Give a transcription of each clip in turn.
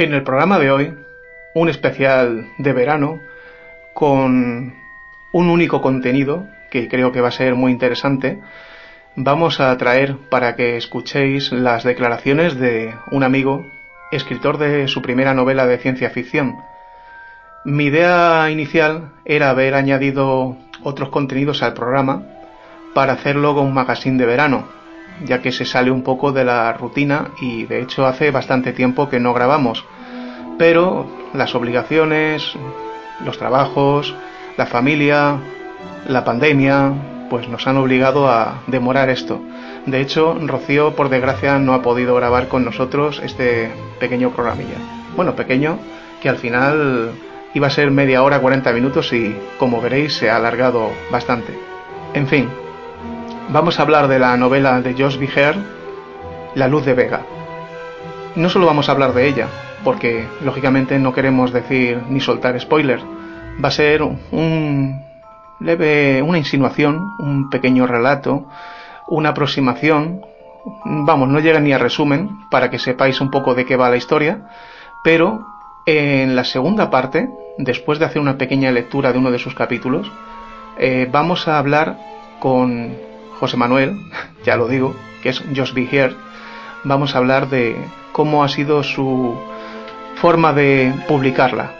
En el programa de hoy, un especial de verano con un único contenido que creo que va a ser muy interesante. Vamos a traer para que escuchéis las declaraciones de un amigo, escritor de su primera novela de ciencia ficción. Mi idea inicial era haber añadido otros contenidos al programa para hacerlo con un magazine de verano, ya que se sale un poco de la rutina y de hecho hace bastante tiempo que no grabamos. Pero las obligaciones, los trabajos, la familia, la pandemia, pues nos han obligado a demorar esto. De hecho, Rocío, por desgracia, no ha podido grabar con nosotros este pequeño programilla. Bueno, pequeño, que al final iba a ser media hora, 40 minutos y, como veréis, se ha alargado bastante. En fin, vamos a hablar de la novela de Josh Viger, La luz de Vega. No solo vamos a hablar de ella, porque lógicamente no queremos decir ni soltar spoiler. Va a ser un leve, una insinuación, un pequeño relato, una aproximación. Vamos, no llega ni a resumen para que sepáis un poco de qué va la historia, pero en la segunda parte, después de hacer una pequeña lectura de uno de sus capítulos, eh, vamos a hablar con José Manuel, ya lo digo, que es Just Be Here, vamos a hablar de cómo ha sido su forma de publicarla.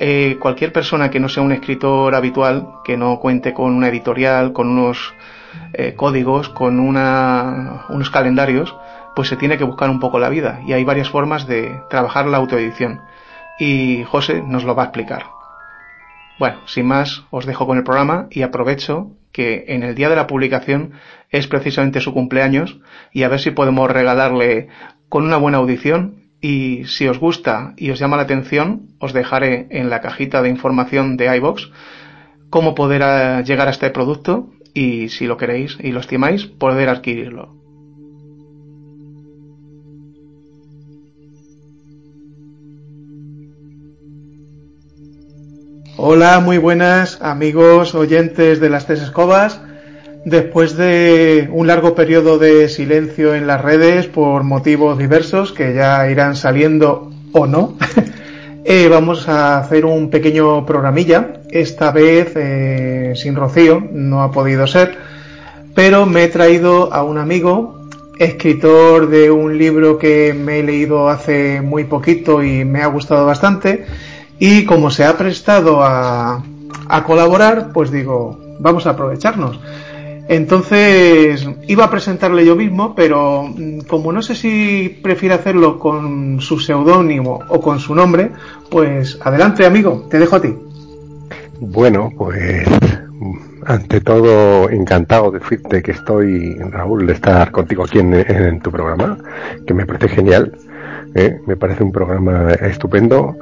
Eh, cualquier persona que no sea un escritor habitual, que no cuente con una editorial, con unos eh, códigos, con una, unos calendarios, pues se tiene que buscar un poco la vida. Y hay varias formas de trabajar la autoedición. Y José nos lo va a explicar. Bueno, sin más, os dejo con el programa y aprovecho que en el día de la publicación es precisamente su cumpleaños y a ver si podemos regalarle con una buena audición y si os gusta y os llama la atención os dejaré en la cajita de información de iBox cómo poder eh, llegar a este producto y si lo queréis y lo estimáis poder adquirirlo. Hola, muy buenas amigos oyentes de las tres escobas. Después de un largo periodo de silencio en las redes por motivos diversos que ya irán saliendo o no, eh, vamos a hacer un pequeño programilla. Esta vez eh, sin Rocío, no ha podido ser, pero me he traído a un amigo, escritor de un libro que me he leído hace muy poquito y me ha gustado bastante y como se ha prestado a, a colaborar, pues digo, vamos a aprovecharnos. Entonces iba a presentarle yo mismo, pero mm, como no sé si prefiere hacerlo con su seudónimo o con su nombre, pues adelante amigo, te dejo a ti. Bueno, pues ante todo encantado de decirte que estoy, Raúl, de estar contigo aquí en, tu programa, que me parece genial, ¿eh? me parece un programa estupendo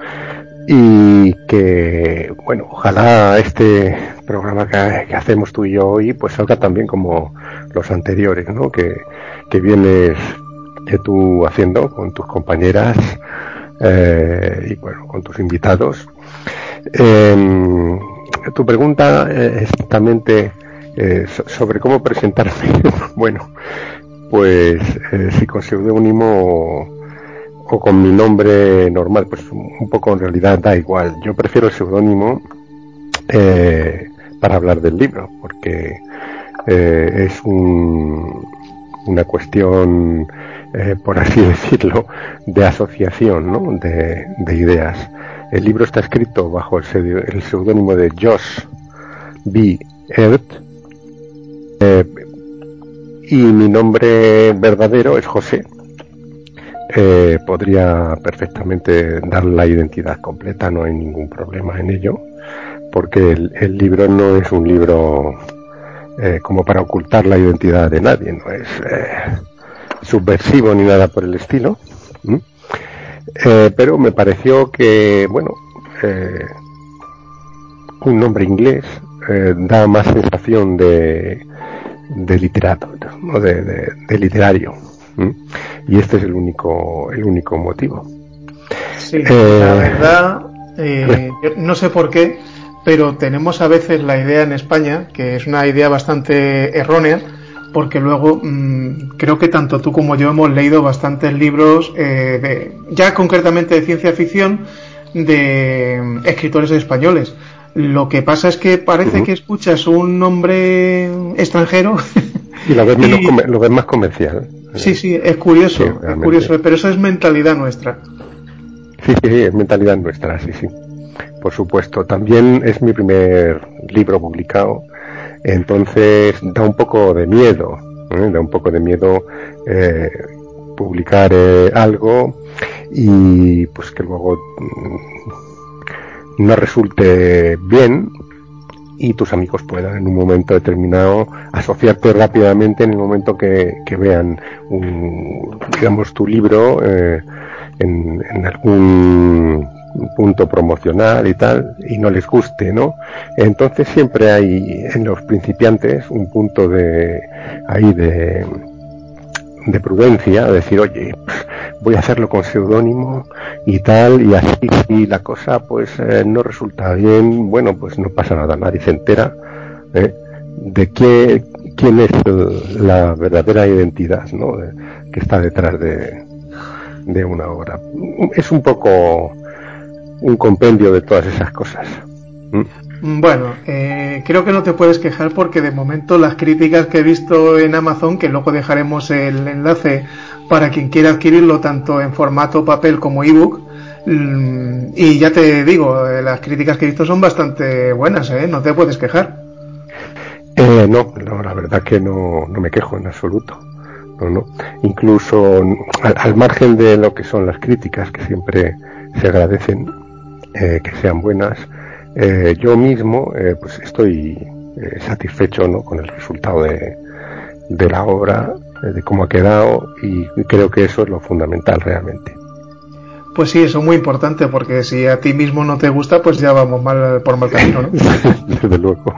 y que, bueno, ojalá este programa que, hacemos tú y yo hoy pues salga también como los anteriores, ¿no? Que, que vienes que tú haciendo con tus compañeras eh, y bueno, con tus invitados. Em, tu pregunta es exactamente eh, sobre cómo presentarme. bueno, pues eh, si con seudónimo o con mi nombre normal, pues un poco en realidad da igual. Yo prefiero el seudónimo eh, para hablar del libro, porque eh, es un, una cuestión, eh, por así decirlo, de asociación ¿no? de, de, ideas. El libro está escrito bajo el seudónimo de Josh B. Earth y mi nombre verdadero es José eh, podría perfectamente dar la identidad completa, no hay ningún problema en ello, porque el, libro no es un libro eh, como para ocultar la identidad de nadie, no es eh, subversivo ni nada por el estilo. pero me pareció que, bueno, un nombre inglés da más sensación de, de literato, ¿no? de literario. Y este es el único, el único motivo. Sí, eh, la verdad, eh, no sé por qué, pero tenemos a veces la idea en España, que es una idea bastante errónea, porque luego mm, creo que tanto tú como yo hemos leído bastantes libros, eh, de, ya concretamente de ciencia ficción, de mm, escritores españoles. Lo que pasa es que parece que escuchas un nombre extranjero y lo ves, lo ves más comercial. Sí, sí, es curioso, es curioso, pero eso es mentalidad nuestra. Sí, sí, es mentalidad nuestra, sí, sí. Por supuesto. También es mi primer libro publicado, entonces da un poco de miedo, ¿eh? da un poco de miedo eh, publicar eh, algo y pues que luego mm, no resulte bien y tus amigos puedan en un momento determinado asociarte rápidamente en el momento que, vean un, digamos tu libro eh, en, en, algún punto promocional y tal y no les guste no entonces siempre hay en los principiantes un punto de ahí de de prudencia, decir, oye, voy a hacerlo con seudónimo y tal, y así si la cosa pues eh, no resulta bien, bueno, pues no pasa nada, nadie se entera ¿eh? de qué, quién es la verdadera identidad ¿no? que está detrás de, de una obra. Es un poco un compendio de todas esas cosas. Bueno, eh, creo que no te puedes quejar porque de momento las críticas que he visto en Amazon, que luego dejaremos el enlace para quien quiera adquirirlo tanto en formato papel como ebook, mm, y ya te digo, eh, las críticas que he visto son bastante buenas, ¿eh? No te puedes quejar. Eh, no, la verdad que no, no me quejo en absoluto. No, no. Incluso al, margen de lo que son las críticas, que siempre se agradecen que sean buenas, eh, yo mismo eh, pues estoy eh, satisfecho ¿no? con el resultado de, de la obra, de cómo ha quedado y creo que eso es lo fundamental realmente. Pues sí, eso es muy importante porque si a ti mismo no te gusta, pues ya vamos mal por mal camino, ¿no? Desde luego.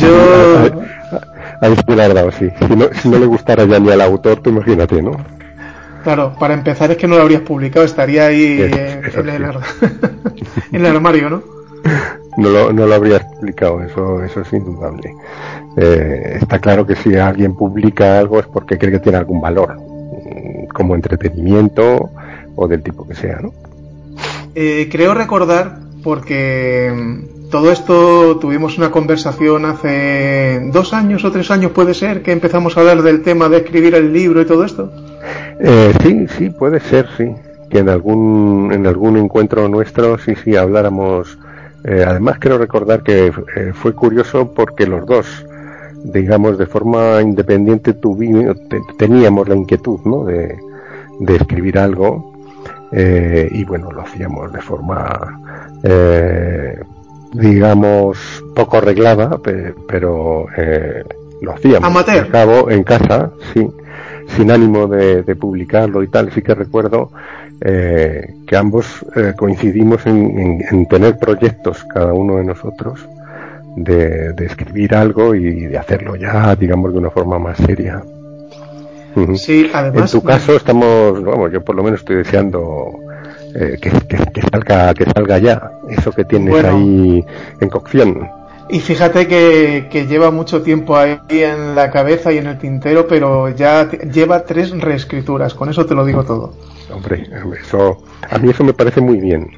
Yo... Ahí sí la verdad, sí. Si no, si no le gustara ya ni al autor, tú imagínate, ¿no? Claro, para empezar es que no lo habrías publicado, estaría ahí en, el, armario, ¿no? No lo, no lo habrías publicado, eso, eso es indudable. Eh, está claro que si alguien publica algo es porque cree que tiene algún valor, mm, como entretenimiento o del tipo que sea, ¿no? Eh, creo recordar, porque mm, todo esto tuvimos una conversación hace dos años o tres años, puede ser, que empezamos a hablar del tema de escribir el libro y todo esto. Eh, sí, sí, puede ser, sí. Que en algún, en algún encuentro nuestro, sí, sí, habláramos. Eh, además, quiero recordar que eh, fue curioso porque los dos, digamos, de forma independiente tuvimos, teníamos la inquietud, ¿no? De, de escribir algo. y bueno, lo hacíamos de forma, digamos, poco arreglada, pero lo hacíamos. Amateur. cabo, en casa, sí sin ánimo de, publicarlo y tal, sí que recuerdo eh, que ambos eh, coincidimos en, tener proyectos, cada uno de nosotros, de, escribir algo y de hacerlo ya, digamos, de una forma más seria. Sí, además. En tu caso estamos, vamos, yo por lo menos estoy deseando eh, que, salga, que salga ya eso que tienes ahí en cocción. Y fíjate que, lleva mucho tiempo ahí en la cabeza y en el tintero, pero ya lleva tres reescrituras, con eso te lo digo todo. Hombre, eso, a mí eso me parece muy bien,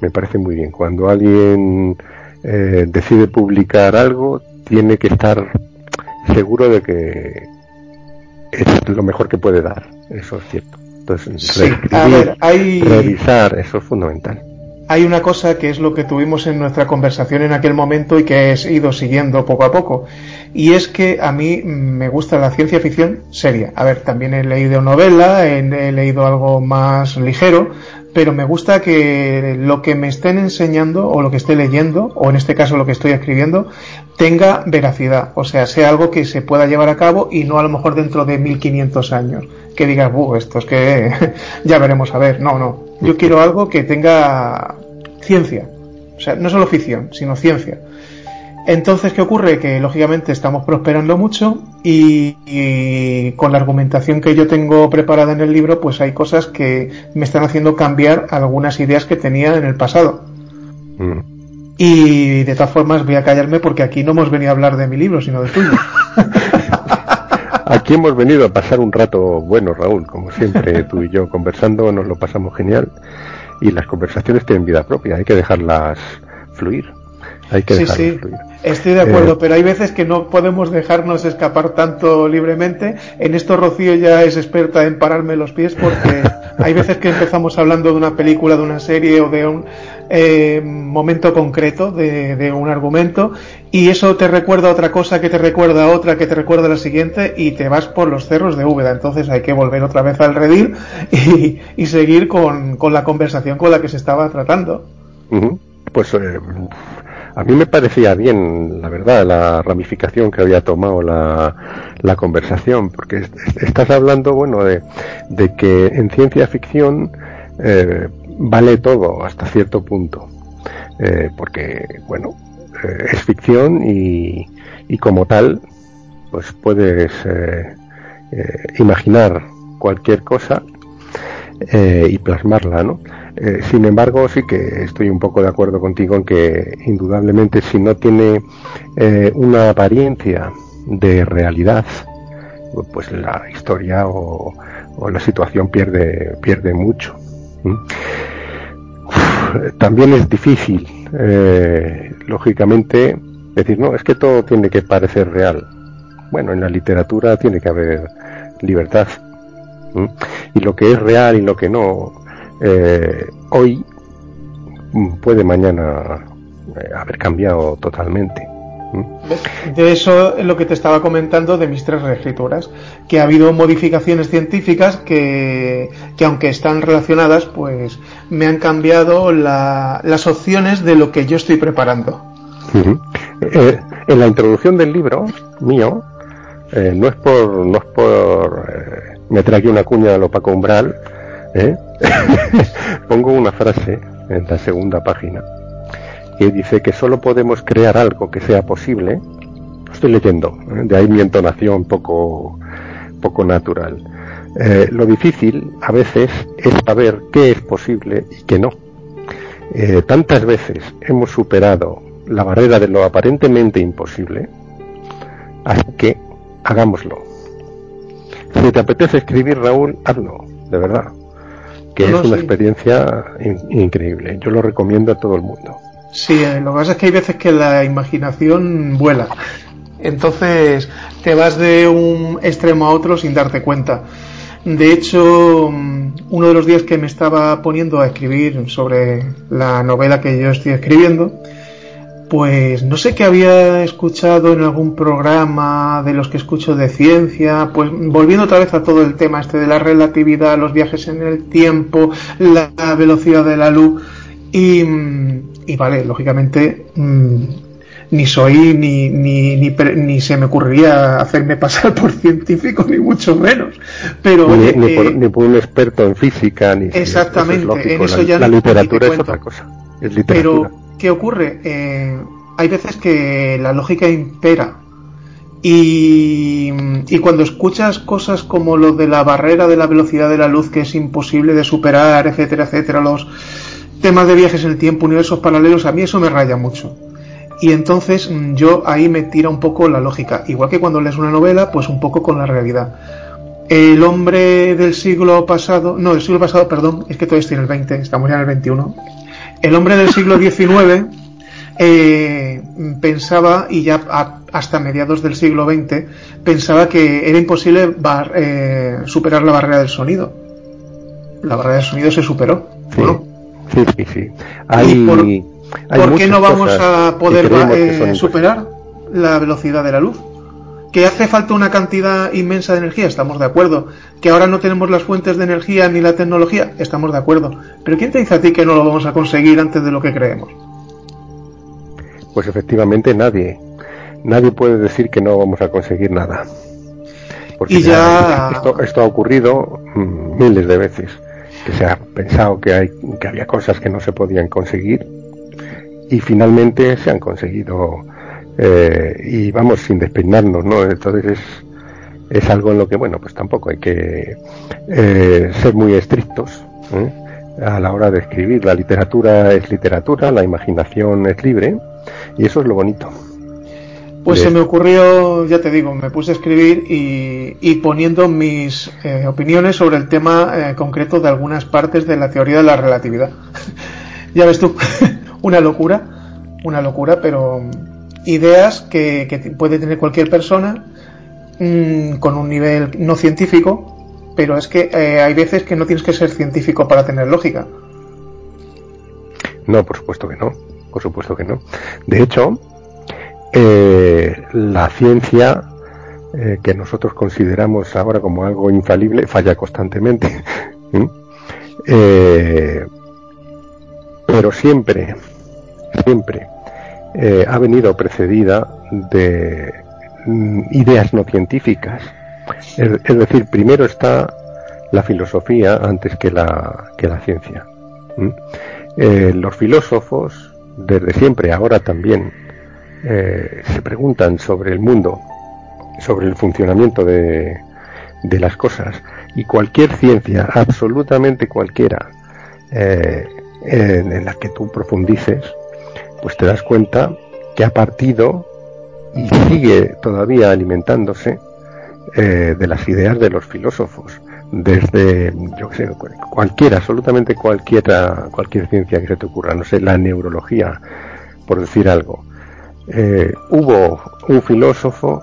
me parece muy bien. Cuando alguien eh, decide publicar algo, tiene que estar seguro de que es lo mejor que puede dar, eso es cierto. Entonces, revisar, eso es fundamental hay una cosa que es lo que tuvimos en nuestra conversación en aquel momento y que he ido siguiendo poco a poco. Y es que a mí me gusta la ciencia ficción seria. A ver, también he leído novela, he, leído algo más ligero, pero me gusta que lo que me estén enseñando o lo que esté leyendo, o en este caso lo que estoy escribiendo, tenga veracidad. O sea, sea algo que se pueda llevar a cabo y no a lo mejor dentro de 1500 años. Que digas, buh, esto es que ya veremos a ver. No, no. Yo quiero algo que tenga ciencia. O sea, no solo ficción, sino ciencia. Entonces, ¿qué ocurre? Que lógicamente estamos prosperando mucho y, con la argumentación que yo tengo preparada en el libro, pues hay cosas que me están haciendo cambiar algunas ideas que tenía en el pasado. Mm. Y de todas formas voy a callarme porque aquí no hemos venido a hablar de mi libro, sino de tuyo. aquí hemos venido a pasar un rato bueno, Raúl, como siempre tú y yo conversando, nos lo pasamos genial y las conversaciones tienen vida propia, hay que dejarlas fluir. Hay que sí, sí, estoy de acuerdo, eh, pero hay veces que no podemos dejarnos escapar tanto libremente. En esto Rocío ya es experta en pararme los pies porque hay veces que empezamos hablando de una película, de una serie o de un eh, momento concreto de, un argumento y eso te recuerda otra cosa que te recuerda otra que te recuerda la siguiente y te vas por los cerros de Úbeda. Entonces hay que volver otra vez al redil y, seguir con, la conversación con la que se estaba tratando. Pues eh, a mí me parecía bien, la verdad, la ramificación que había tomado la, conversación, porque estás hablando, bueno, de, que en ciencia ficción eh, vale todo hasta cierto punto, eh, porque, bueno, eh, es ficción y, y, como tal, pues puedes imaginar cualquier cosa y plasmarla, ¿no? Eh, sin embargo, sí que estoy un poco de acuerdo contigo en que indudablemente si no tiene eh, una apariencia de realidad, pues la historia o, la situación pierde, pierde mucho. También es difícil, eh, lógicamente, decir, no, es que todo tiene que parecer real. Bueno, en la literatura tiene que haber libertad. Y lo que es real y lo que no, eh, hoy puede mañana eh, haber cambiado totalmente. De eso es lo que te estaba comentando de mis tres reescrituras, que ha habido modificaciones científicas que, que aunque están relacionadas, pues me han cambiado las opciones de lo que yo estoy preparando. Eh, en la introducción del libro mío, no es por, no es por meter aquí una cuña de lo Paco Umbral, ¿Eh? Pongo una frase en la segunda página que dice que solo podemos crear algo que sea posible. estoy leyendo, ¿eh? de ahí mi entonación poco, poco natural. Eh, lo difícil a veces es saber qué es posible y qué no. tantas veces hemos superado la barrera de lo aparentemente imposible, así que hagámoslo. Si te apetece escribir, Raúl, hazlo, de verdad que es una experiencia increíble. Yo lo recomiendo a todo el mundo. Sí, eh, lo que pasa es que hay veces que la imaginación vuela. Entonces te vas de un extremo a otro sin darte cuenta. De hecho, mm, uno de los días que me estaba poniendo a escribir sobre la novela que yo estoy escribiendo, pues no sé qué había escuchado en algún programa de los que escucho de ciencia, pues volviendo otra vez a todo el tema este de la relatividad, los viajes en el tiempo, la velocidad de la luz y, y vale, lógicamente mm, ni soy ni, ni, ni, se me ocurriría hacerme pasar por científico ni mucho menos. Pero ni, eh, por, un experto en física ni exactamente en eso ya la literatura es otra cosa es literatura. ¿Qué ocurre? Eh, hay veces que la lógica impera. Y, cuando escuchas cosas como lo de la barrera de la velocidad de la luz que es imposible de superar, etcétera, etcétera, los temas de viajes en el tiempo, universos paralelos, a mí eso me raya mucho. Y entonces mm, yo ahí me tira un poco la lógica, igual que cuando lees una novela, pues un poco con la realidad. El hombre del siglo pasado, no, del siglo pasado, perdón, es que todavía estoy en el 20, estamos ya en el 21, el hombre del siglo XIX eh, pensaba, y ya hasta mediados del siglo XX, pensaba que era imposible eh, superar la barrera del sonido. La barrera del sonido se superó. Sí, sí. Hay, por, qué no vamos a poder eh, superar la velocidad de la luz? ¿Que hace falta una cantidad inmensa de energía? Estamos de acuerdo. ¿Que ahora no tenemos las fuentes de energía ni la tecnología? Estamos de acuerdo. Pero ¿quién te dice a ti que no lo vamos a conseguir antes de lo que creemos? Pues efectivamente nadie. Nadie puede decir que no vamos a conseguir nada. Porque ya... esto, ha ocurrido mm, miles de veces. Se ha pensado que, hay, que había cosas que no se podían conseguir y finalmente se han conseguido eh, y vamos sin despeinarnos, ¿no? Entonces es, es, algo en lo que, bueno, pues tampoco hay que eh, ser muy estrictos ¿eh? a la hora de escribir. La literatura es literatura, la imaginación es libre y eso es lo bonito. Pues se me ocurrió, ya te digo, me puse a escribir y, poniendo mis eh, opiniones sobre el tema eh, concreto de algunas partes de la teoría de la relatividad. ya ves tú, una locura, una locura, pero ideas que, puede tener cualquier persona mm, con un nivel no científico, pero es que eh, hay veces que no tienes que ser científico para tener lógica. No, por supuesto que no, por supuesto que no. De hecho, eh, la ciencia eh, que nosotros consideramos ahora como algo infalible falla constantemente. Eh, pero siempre, siempre ha venido precedida de mm, ideas no científicas. Es, decir, primero está la filosofía antes que la, que la ciencia. los filósofos, desde siempre, ahora también, eh, se preguntan sobre el mundo, sobre el funcionamiento de, de las cosas. Y cualquier ciencia, absolutamente cualquiera, eh, en, la que tú profundices, pues te das cuenta que ha partido y sigue todavía alimentándose eh, de las ideas de los filósofos desde yo sé cualquiera absolutamente cualquiera cualquier ciencia que se te ocurra. No sé la neurología por decir algo eh, hubo un filósofo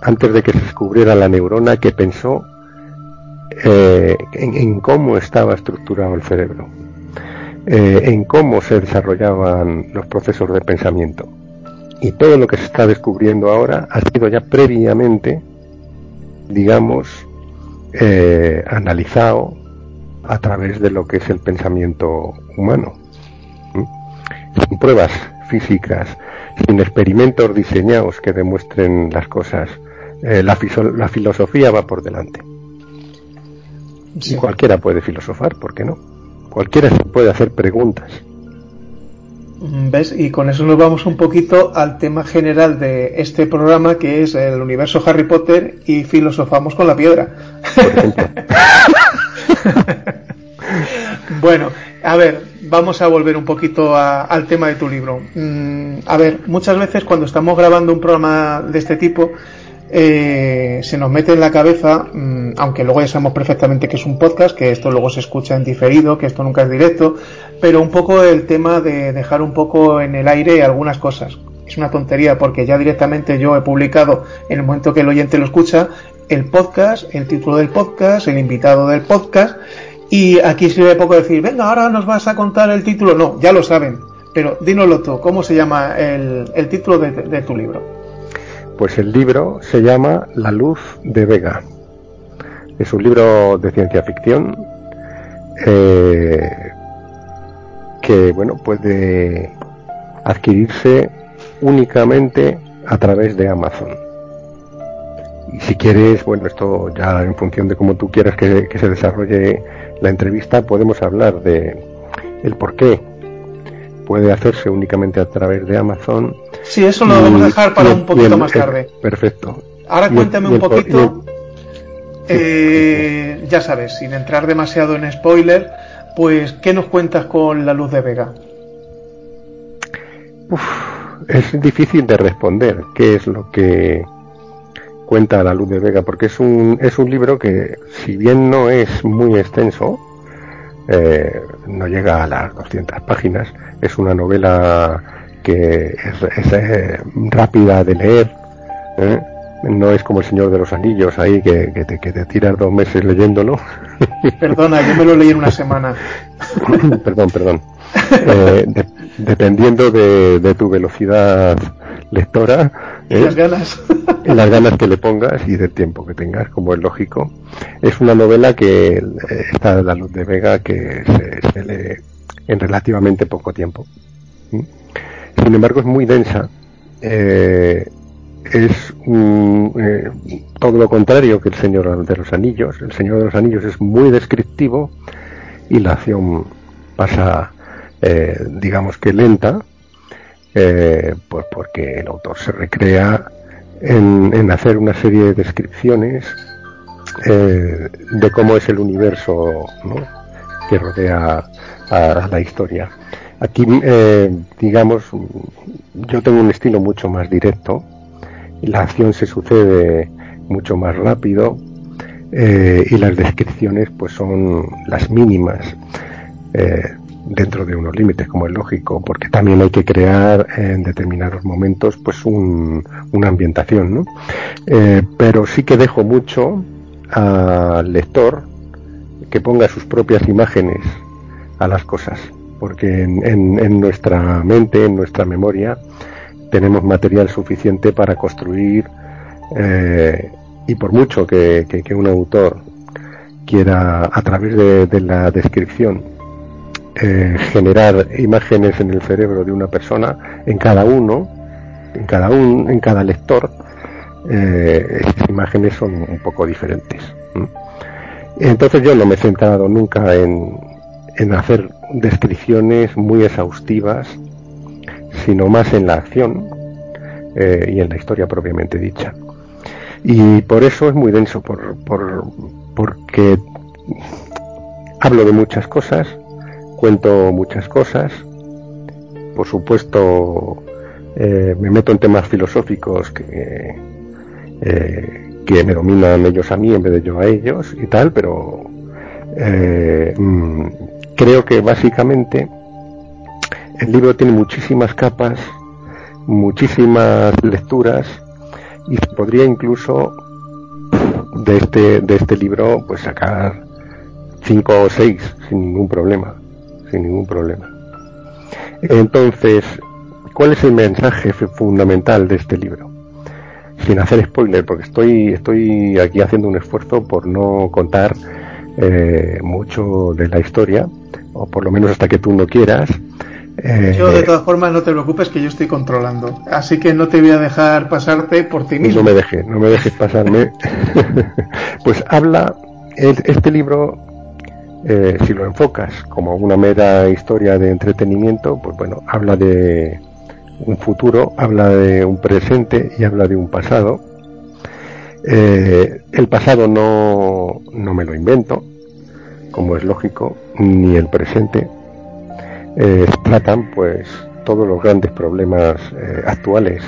antes de que se descubriera la neurona que pensó eh, en, cómo estaba estructurado el cerebro, eh, en cómo se desarrollaban los procesos de pensamiento. Y todo lo que se está descubriendo ahora ha sido ya previamente, digamos, analizado a través de lo que es el pensamiento humano. Sin pruebas físicas, sin experimentos diseñados que demuestren las cosas. Eh, la, la, filosofía va por delante. Y cualquiera puede filosofar, ¿por qué no? Cualquiera se puede hacer preguntas. Mm, ¿Ves? Y con eso nos vamos un poquito al tema general de este programa que es el universo Harry Potter y filosofamos con la piedra. bueno, a ver, vamos a volver un poquito al tema de tu libro. Mm, a ver, muchas veces cuando estamos grabando un programa de este tipo, eh, se nos mete en la cabeza, mm, aunque luego ya sabemos perfectamente que es un podcast, que esto luego se escucha en diferido, que esto nunca es directo, pero un poco el tema de dejar un poco en el aire algunas cosas. Es una tontería porque ya directamente yo he publicado en el momento que el oyente lo escucha el podcast, el título del podcast, el invitado del podcast y aquí sirve poco decir, venga, ahora nos vas a contar el título. No, ya lo saben. Pero dínoslo tú, ¿cómo se llama el, título de, tu libro? Pues el libro se llama La luz de Vega. Es un libro de ciencia ficción eh, que, bueno, puede adquirirse únicamente a través de Amazon. Y si quieres, bueno, esto ya en función de cómo tú quieras que se desarrolle la entrevista podemos hablar de el por qué puede hacerse únicamente a través de Amazon. Sí, eso lo vamos a dejar para un poquito más tarde. Perfecto. Ahora cuéntame un poquito, eh, ya sabes, sin entrar demasiado en spoiler, pues ¿qué nos cuentas con la luz de Vega? es difícil de responder qué es lo que cuenta la luz de Vega, porque es un, es un libro que, si bien no es muy extenso, eh, no llega a las 200 páginas, es una novela que es, eh, rápida de leer, ¿eh? no es como El Señor de los Anillos ahí que, te, que te tiras dos meses leyéndolo. Perdona, yo me lo leí en una semana. perdón, perdón. dependiendo de, de tu velocidad lectora, y las ganas. las ganas que le pongas y del tiempo que tengas, como es lógico. Es una novela que eh, está a la luz de Vega que se, lee en relativamente poco tiempo. Sin embargo, es muy densa. Eh, es eh, todo lo contrario que el Señor de los Anillos. El Señor de los Anillos es muy descriptivo y la acción pasa, digamos que lenta, eh, pues porque el autor se recrea en, hacer una serie de descripciones eh, de cómo es el universo que rodea a, la historia. Aquí, eh, digamos, yo tengo un estilo mucho más directo la acción se sucede mucho más rápido y las descripciones pues son las mínimas dentro de unos límites como es lógico porque también hay que crear en determinados momentos pues una ambientación ¿no? Eh, pero sí que dejo mucho al lector que ponga sus propias imágenes a las cosas porque en, nuestra mente en nuestra memoria tenemos material suficiente para construir y por mucho que, un autor quiera a través de, la descripción eh, generar imágenes en el cerebro de una persona, en cada uno, en cada un, en cada lector, eh, esas imágenes son un poco diferentes. Entonces yo no me he centrado nunca en, en hacer descripciones muy exhaustivas, sino más en la acción eh, y en la historia propiamente dicha. Y por eso es muy denso, por, por, porque hablo de muchas cosas, cuento muchas cosas, por supuesto eh, me meto en temas filosóficos que, eh, que me dominan ellos a mí en vez de yo a ellos y tal, pero eh, mm, creo que básicamente el libro tiene muchísimas capas, muchísimas lecturas, y se podría incluso de este de este libro pues sacar cinco o seis sin ningún problema sin ningún problema entonces cuál es el mensaje fundamental de este libro sin hacer spoiler porque estoy estoy aquí haciendo un esfuerzo por no contar eh, mucho de la historia o por lo menos hasta que tú no quieras eh, yo, de todas formas, no te preocupes que yo estoy controlando. Así que no te voy a dejar pasarte por ti mismo. No me dejes, no me dejes pasarme. pues habla, este libro, eh, si lo enfocas como una mera historia de entretenimiento, pues bueno, habla de un futuro, habla de un presente y habla de un pasado. Eh, el pasado no, no me lo invento, como es lógico, ni el presente eh, tratan pues todos los grandes problemas eh, actuales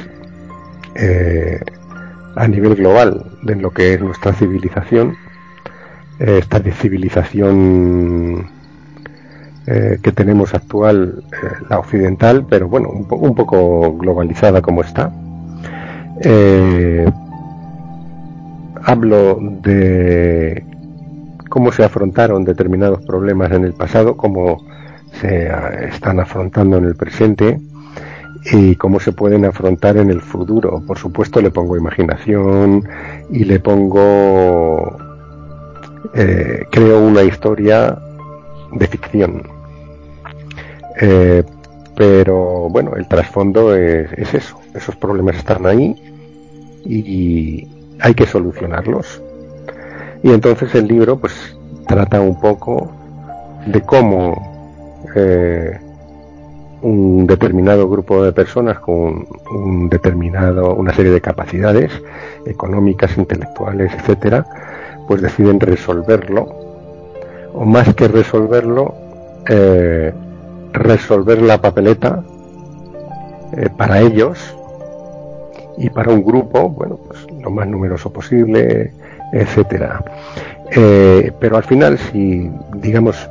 a nivel global de lo que es nuestra civilización, esta civilización que tenemos actual, la occidental, pero bueno, un, un poco globalizada como está. hablo de cómo se afrontaron determinados problemas en el pasado, como se están afrontando en el presente y cómo se pueden afrontar en el futuro. Por supuesto le pongo imaginación y le pongo, eh, creo una historia de ficción. Eh, pero bueno, el trasfondo es, es, eso, esos problemas están ahí y hay que solucionarlos. Y entonces el libro pues trata un poco de cómo eh, un determinado grupo de personas con un determinado, una serie de capacidades económicas, intelectuales, etcétera, pues deciden resolverlo, o más que resolverlo, eh, resolver la papeleta eh, para ellos y para un grupo, bueno, pues lo más numeroso posible, etcétera. pero al final, si digamos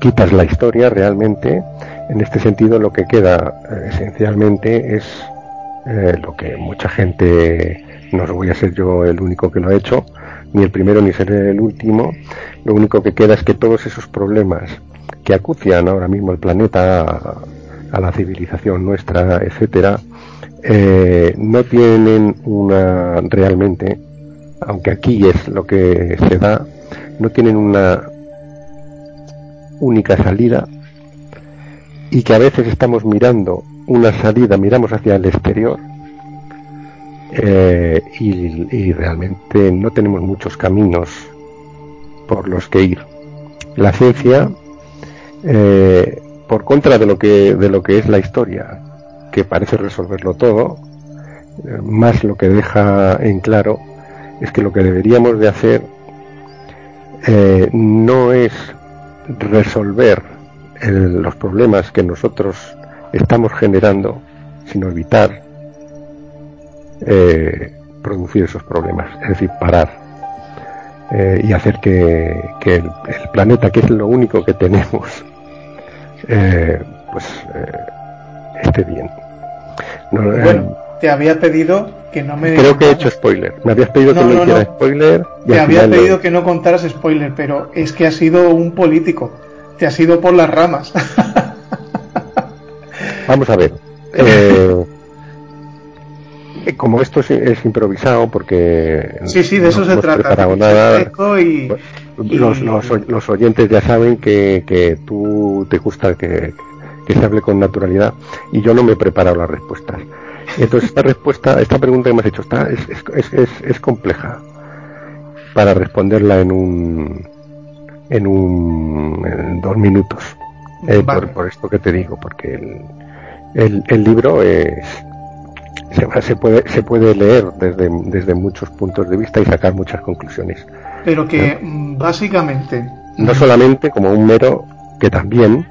quitas la historia realmente, en este sentido lo que queda eh, esencialmente es eh, lo que mucha gente, no voy a ser yo el único que lo ha hecho, ni el primero ni seré el último, lo único que queda es que todos esos problemas que acucian ahora mismo el planeta a, la civilización nuestra, etcétera, eh, no tienen una realmente, aunque aquí es lo que se da, no tienen una única salida y que a veces estamos mirando una salida, miramos hacia el exterior eh, y, realmente no tenemos muchos caminos por los que ir. La ciencia, eh, por contra de lo que de lo que es la historia, que parece resolverlo todo, eh, más lo que deja en claro es que lo que deberíamos de hacer no es resolver los problemas que nosotros estamos generando, sino evitar eh, producir esos problemas, es decir, parar eh, y hacer que, el, planeta, que es lo único que tenemos, eh, pues esté bien. bueno, te había pedido que no me... Creo que he hecho spoiler. Me habías pedido que no, hiciera spoiler. te había pedido que no contaras spoiler, pero es que ha sido un político. Te ha sido por las ramas. Vamos a ver. Eh, eh, como esto es, improvisado, porque sí, sí, de eso se trata. Nada, Los, los, oyentes ya saben que, que tú te gusta que, que, se hable con naturalidad y yo no me he preparado las respuestas. Entonces esta respuesta, esta pregunta que me has hecho está, es, es, es, es compleja para responderla en un en un en dos minutos. Eh, por, por, esto que te digo, porque el, el, el libro es, se, se, puede, se puede leer desde, desde muchos puntos de vista y sacar muchas conclusiones. Pero que mm, básicamente... No solamente como un mero, que también,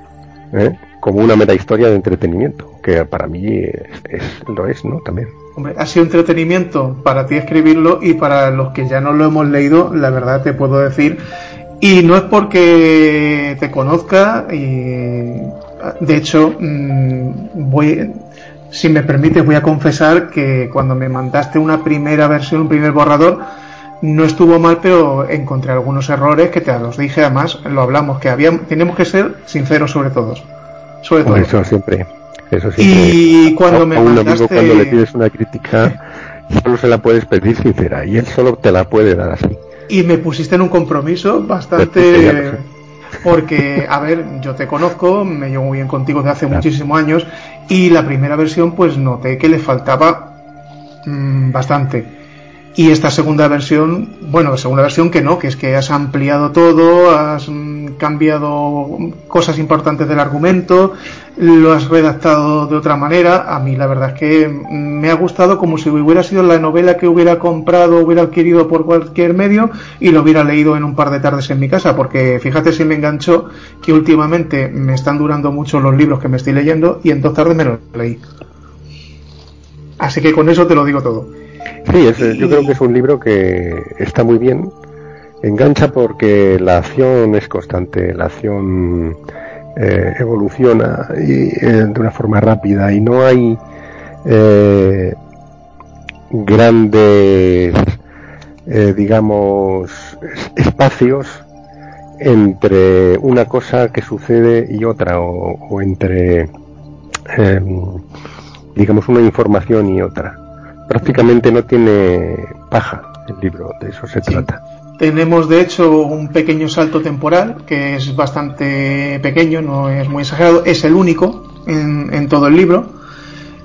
¿eh? como una mera historia de entretenimiento, que para mí es, lo es, ¿no? También. Hombre, ha sido entretenimiento para ti escribirlo y para los que ya no lo hemos leído, la verdad te puedo decir, y no es porque te conozca y de hecho, mm, voy, si me permite, voy a confesar que cuando me mandaste una primera versión, un primer borrador, no estuvo mal, pero encontré algunos errores que te los dije, además lo hablamos, que había, tenemos que ser sinceros sobre todos. Sobre todo. Eso siempre. Eso siempre. Y cuando me mandaste... cuando le pides una crítica, solo se la puedes pedir sincera y él solo te la puede dar así. Y me pusiste en un compromiso bastante porque, a ver, yo te conozco, me llevo muy bien contigo desde hace muchísimos años y la primera versión pues noté que le faltaba mm, bastante. Y esta segunda versión, bueno, segunda versión que no, que es que has ampliado todo, has mm, cambiado cosas importantes del argumento, lo has redactado de otra manera. A mí la verdad es que me ha gustado como si hubiera sido la novela que hubiera comprado, hubiera adquirido por cualquier medio y lo hubiera leído en un par de tardes en mi casa, porque fíjate si me enganchó que últimamente me están durando mucho los libros que me estoy leyendo y en dos tardes me los leí. Así que con eso te lo digo todo. Sí, yo creo que es un libro que está muy bien. Engancha porque la acción es constante, la acción eh, evoluciona y, eh, de una forma rápida y no hay eh, grandes, digamos, espacios entre una cosa que sucede y otra o entre, digamos, una información y otra prácticamente no tiene paja el libro, de eso se trata. Tenemos de hecho un pequeño salto temporal que es bastante pequeño, no es muy exagerado, es el único en, todo el libro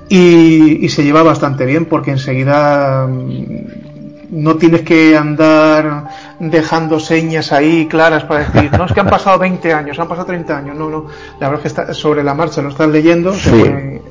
y, se lleva bastante bien porque enseguida no tienes que andar dejando señas ahí claras para decir, no es que han pasado 20 años, han pasado 30 años, no, no, la verdad es que está sobre la marcha lo estás leyendo,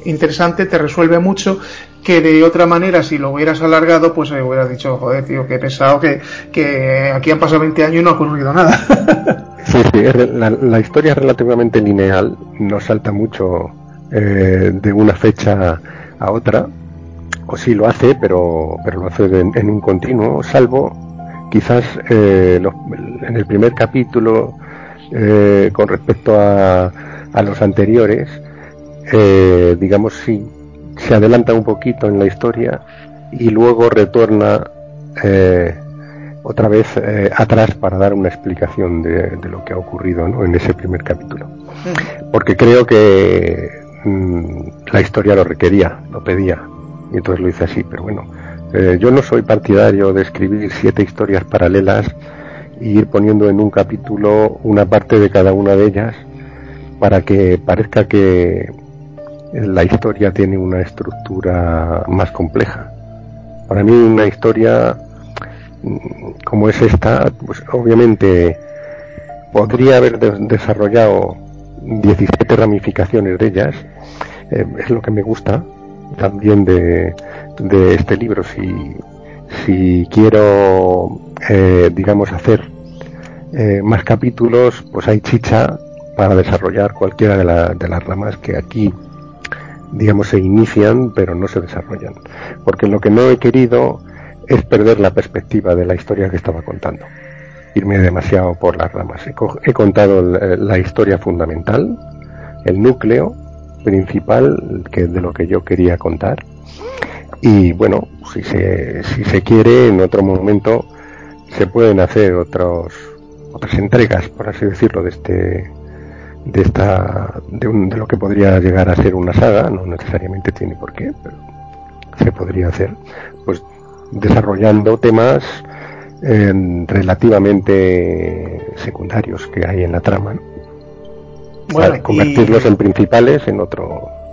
interesante, te resuelve mucho, que de otra manera si lo hubieras alargado, pues eh, hubieras dicho, joder, tío, que he pensado que, que aquí han pasado 20 años y no ha ocurrido nada. sí, sí, la, historia es relativamente lineal, no salta mucho eh, de una fecha a otra, o sí lo hace, pero, pero lo hace en, un continuo, salvo quizás eh, en el primer capítulo eh, con respecto a, a los anteriores, eh, digamos, sí, se adelanta un poquito en la historia y luego retorna otra vez atrás para dar una explicación de, lo que ha ocurrido ¿no? en ese primer capítulo. Porque creo que mm, la historia lo requería, lo pedía y entonces lo hice así, pero bueno, eh, yo no soy partidario de escribir siete historias paralelas e ir poniendo en un capítulo una parte de cada una de ellas para que parezca que la historia tiene una estructura más compleja. Para mí una historia mm, como es esta, pues obviamente podría haber desarrollado 17 ramificaciones de ellas, eh, es lo que me gusta, también de, este libro. Si, si quiero, eh, digamos, hacer eh, más capítulos, pues hay chicha para desarrollar cualquiera de, de las ramas que aquí digamos, se inician pero no se desarrollan. Porque lo que no he querido es perder la perspectiva de la historia que estaba contando. Irme demasiado por las ramas. He, contado la historia fundamental, el núcleo principal que, de lo que yo quería contar. Y bueno, si se, si se quiere, en otro momento se pueden hacer otros, otras entregas, por así decirlo, de este de esta de, un, de lo que podría llegar a ser una saga, no necesariamente tiene por qué, pero se podría hacer, pues desarrollando temas eh, relativamente secundarios que hay en la trama, Bueno, convertirlos en principales en otro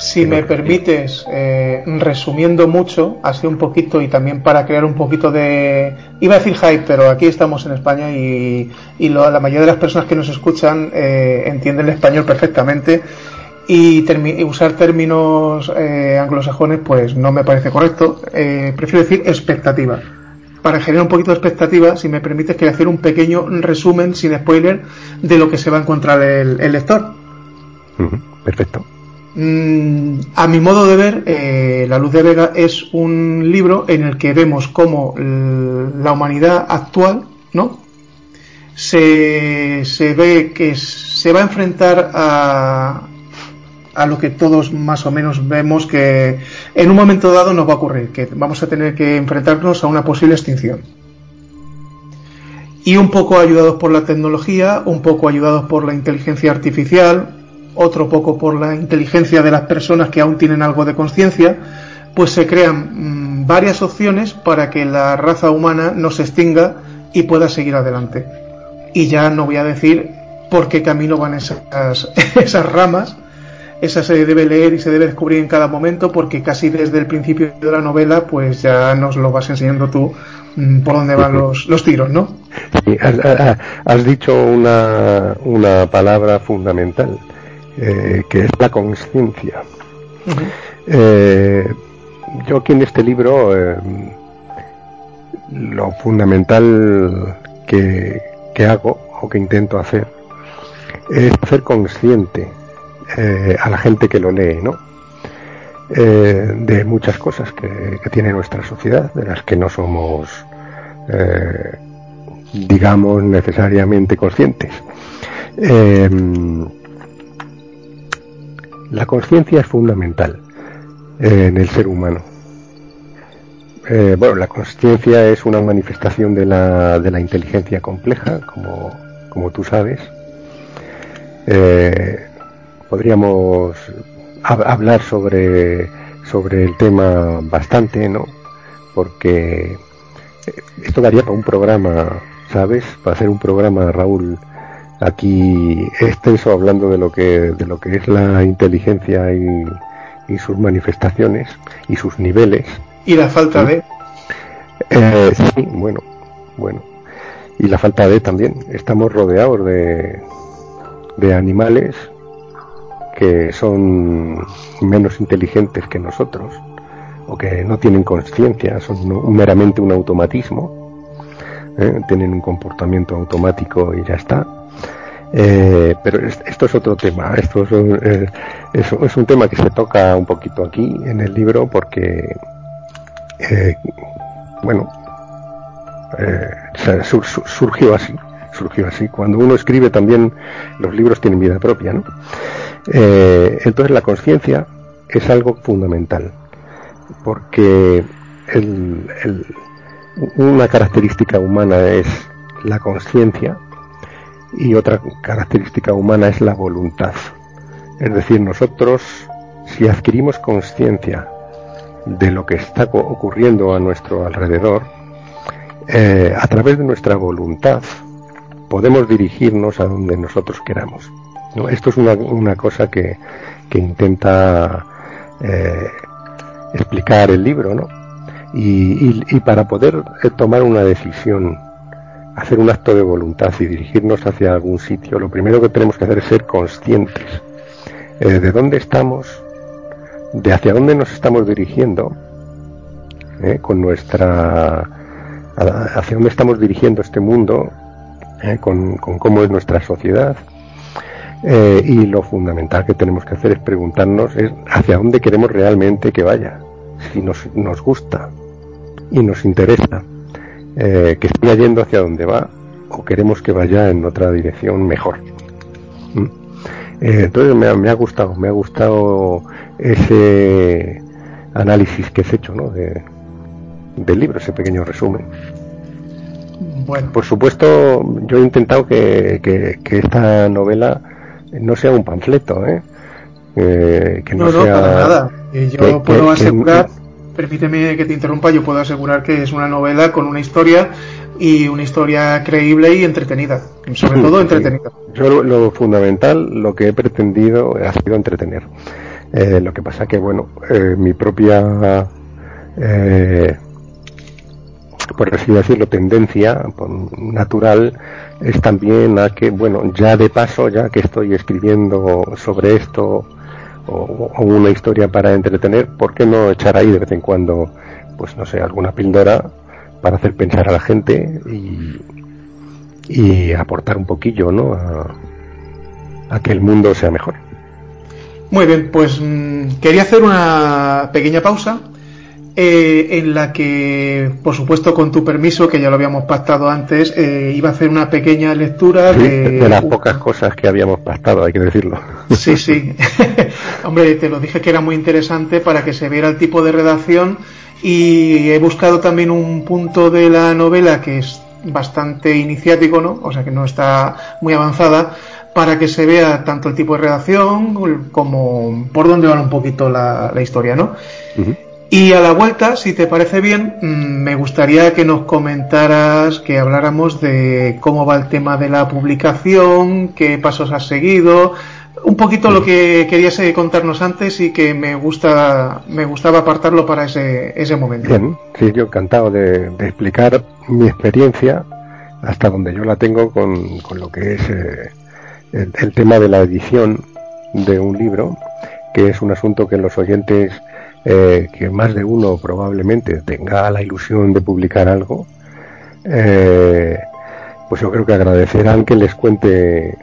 si me permites, eh, resumiendo mucho, así un poquito y también para crear un poquito de... Iba a decir hype, pero aquí estamos en España y, la mayoría de las personas que nos escuchan eh, entienden el español perfectamente y, usar términos eh, anglosajones pues no me parece correcto. prefiero decir expectativa. Para generar un poquito de expectativa, si me permites, quiero hacer un pequeño resumen sin spoiler de lo que se va a encontrar el, lector. perfecto. Mm, a mi modo de ver, eh, La Luz de Vega es un libro en el que vemos cómo la humanidad actual, ¿no? Se, ve que se va a enfrentar a, a lo que todos más o menos vemos que en un momento dado nos va a ocurrir, que vamos a tener que enfrentarnos a una posible extinción. Y un poco ayudados por la tecnología, un poco ayudados por la inteligencia artificial, otro poco por la inteligencia de las personas que aún tienen algo de conciencia, pues se crean mm, varias opciones para que la raza humana no se extinga y pueda seguir adelante. Y ya no voy a decir por qué camino van esas, esas ramas, esa se debe leer y se debe descubrir en cada momento porque casi desde el principio de la novela pues ya nos lo vas enseñando tú mm, por dónde van los, los tiros, ¿no? Sí, has, dicho una, una palabra fundamental eh, que es la conciencia. Eh, yo aquí en este libro eh, lo fundamental que, hago o que intento hacer es hacer consciente a la gente que lo lee, ¿no? de muchas cosas que, tiene nuestra sociedad, de las que no somos, digamos, necesariamente conscientes. La conciencia es fundamental eh, en el ser humano. Eh, bueno, la conciencia es una manifestación de la, de la inteligencia compleja, como, como tú sabes. Eh, podríamos hablar sobre, sobre el tema bastante, ¿no? Porque esto daría para un programa, ¿sabes? Para hacer un programa, Raúl, aquí extenso hablando de lo que de lo que es la inteligencia y, sus manifestaciones y sus niveles. Y la falta de eh, sí bueno bueno. Y la falta de también. Estamos rodeados de de animales que son menos inteligentes que nosotros o que no tienen conciencia son meramente un automatismo ¿eh? tienen un comportamiento automático y ya está eh, pero esto es otro tema, esto eh, es un, tema que se toca un poquito aquí en el libro porque, eh, bueno, surgió así, surgió así. Cuando uno escribe también los libros tienen vida propia, ¿no? entonces la conciencia es algo fundamental porque una característica humana es la conciencia y otra característica humana es la voluntad. Es decir, nosotros, si adquirimos conciencia de lo que está ocurriendo a nuestro alrededor, eh, a través de nuestra voluntad podemos dirigirnos a donde nosotros queramos. Esto es una, cosa que, intenta eh, explicar el libro, ¿no? Y, para poder eh, tomar una decisión hacer un acto de voluntad y dirigirnos hacia algún sitio, lo primero que tenemos que hacer es ser conscientes eh, de dónde estamos, de hacia dónde nos estamos dirigiendo, con nuestra, hacia dónde estamos dirigiendo este mundo, eh, con, cómo es nuestra sociedad, Eh, y lo fundamental que tenemos que hacer es preguntarnos es hacia dónde queremos realmente que vaya, si nos, nos gusta y nos interesa eh, que siga yendo hacia donde va o queremos que vaya en otra dirección mejor. ¿Mm? Entonces me ha, me ha, gustado, me ha gustado ese análisis que has hecho ¿no? de, del libro, ese pequeño resumen. Bueno. Por supuesto, yo he intentado que, que, que esta novela no sea un panfleto, ¿eh? Eh, que no, no, sea, para nada. yo puedo asegurar, permíteme que te interrumpa, yo puedo asegurar que es una novela con una historia y una historia creíble y entretenida, sobre todo entretenida. Yo lo, fundamental, lo que he pretendido ha sido entretener. Eh, lo que pasa que, bueno, eh, mi propia eh, por así decirlo, tendencia natural es también a que, bueno, ya de paso, ya que estoy escribiendo sobre esto o, una historia para entretener, ¿por qué no echar ahí de vez en cuando, pues no sé, alguna píldora para hacer pensar a la gente y, y aportar un poquillo, ¿no? A, que el mundo sea mejor. Muy bien, pues mmm, quería hacer una pequeña pausa eh, en la que, por supuesto, con tu permiso, que ya lo habíamos pactado antes, eh, iba a hacer una pequeña lectura sí, de... de... las pocas cosas que habíamos pactado, hay que decirlo. Sí, sí. Hombre, te lo dije que era muy interesante para que se viera el tipo de redacción y he buscado también un punto de la novela que es bastante iniciático, ¿no? O sea, que no está muy avanzada para que se vea tanto el tipo de redacción como por dónde va un poquito la, la historia, ¿no? Uh -huh. Y a la vuelta, si te parece bien, mm, me gustaría que nos comentaras, que habláramos de cómo va el tema de la publicación, qué pasos has seguido, un poquito lo que querías contarnos antes y que me gusta, me gustaba apartarlo para ese, ese momento. Bien, sí, yo encantado de, de explicar mi experiencia hasta donde yo la tengo con, con lo que es eh, el, el tema de la edición de un libro, que es un asunto que los oyentes eh, que más de uno probablemente tenga la ilusión de publicar algo, eh, pues yo creo que agradecerán que les cuente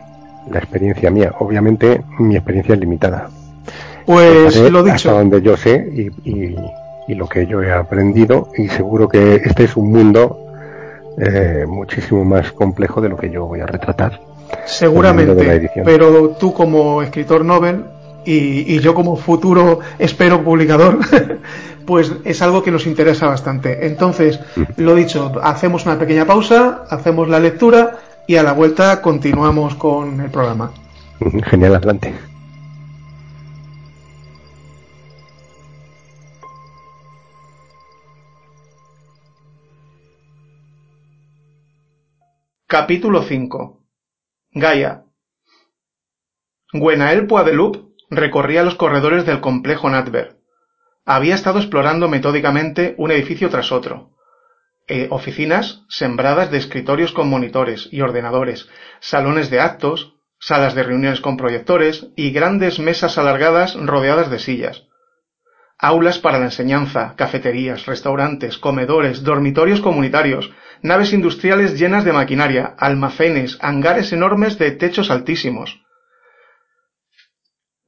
la experiencia mía. Obviamente mi experiencia es limitada. Pues lo dicho. Hasta donde yo sé y, y, y, lo que yo he aprendido y seguro que este es un mundo eh, muchísimo más complejo de lo que yo voy a retratar. Seguramente, pero tú como escritor novel y, y yo como futuro espero publicador, pues es algo que nos interesa bastante. Entonces, lo dicho, hacemos una pequeña pausa, hacemos la lectura y a la vuelta continuamos con el programa. Genial, adelante. Capítulo 5 Gaia Gwenael Poadeloup recorría los corredores del complejo Natver. Había estado explorando metódicamente un edificio tras otro. Eh, oficinas sembradas de escritorios con monitores y ordenadores, salones de actos, salas de reuniones con proyectores y grandes mesas alargadas rodeadas de sillas. Aulas para la enseñanza, cafeterías, restaurantes, comedores, dormitorios comunitarios, naves industriales llenas de maquinaria, almacenes, hangares enormes de techos altísimos.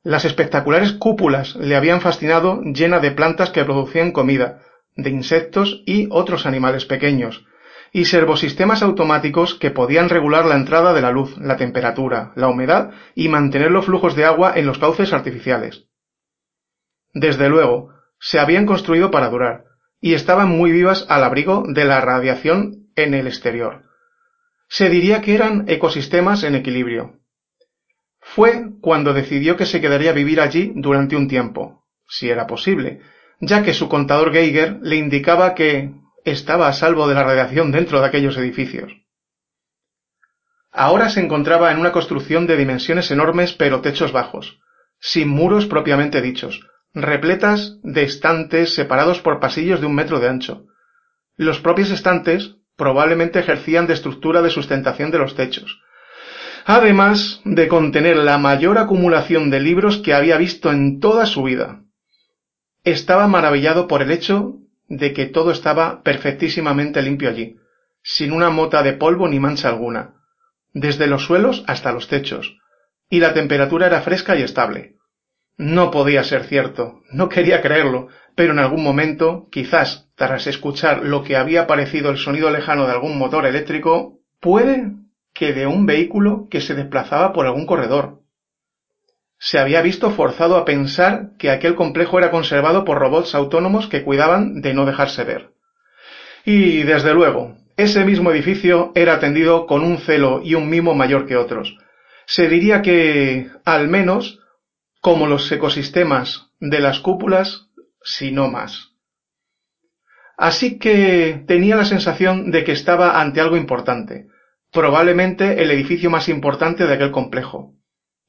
Las espectaculares cúpulas le habían fascinado llena de plantas que producían comida, de insectos y otros animales pequeños, y servosistemas automáticos que podían regular la entrada de la luz, la temperatura, la humedad y mantener los flujos de agua en los cauces artificiales. Desde luego, se habían construido para durar, y estaban muy vivas al abrigo de la radiación en el exterior. Se diría que eran ecosistemas en equilibrio, fue cuando decidió que se quedaría a vivir allí durante un tiempo, si era posible, ya que su contador Geiger le indicaba que estaba a salvo de la radiación dentro de aquellos edificios. Ahora se encontraba en una construcción de dimensiones enormes pero techos bajos, sin muros propiamente dichos, repletas de estantes separados por pasillos de un metro de ancho. Los propios estantes probablemente ejercían de estructura de sustentación de los techos, además de contener la mayor acumulación de libros que había visto en toda su vida. Estaba maravillado por el hecho de que todo estaba perfectísimamente limpio allí, sin una mota de polvo ni mancha alguna, desde los suelos hasta los techos, y la temperatura era fresca y estable. No podía ser cierto, no quería creerlo, pero en algún momento, quizás tras escuchar lo que había parecido el sonido lejano de algún motor eléctrico, puede que de un vehículo que se desplazaba por algún corredor. Se había visto forzado a pensar que aquel complejo era conservado por robots autónomos que cuidaban de no dejarse ver. Y, desde luego, ese mismo edificio era atendido con un celo y un mimo mayor que otros. Se diría que, al menos, como los ecosistemas de las cúpulas, si no más. Así que tenía la sensación de que estaba ante algo importante, probablemente el edificio más importante de aquel complejo.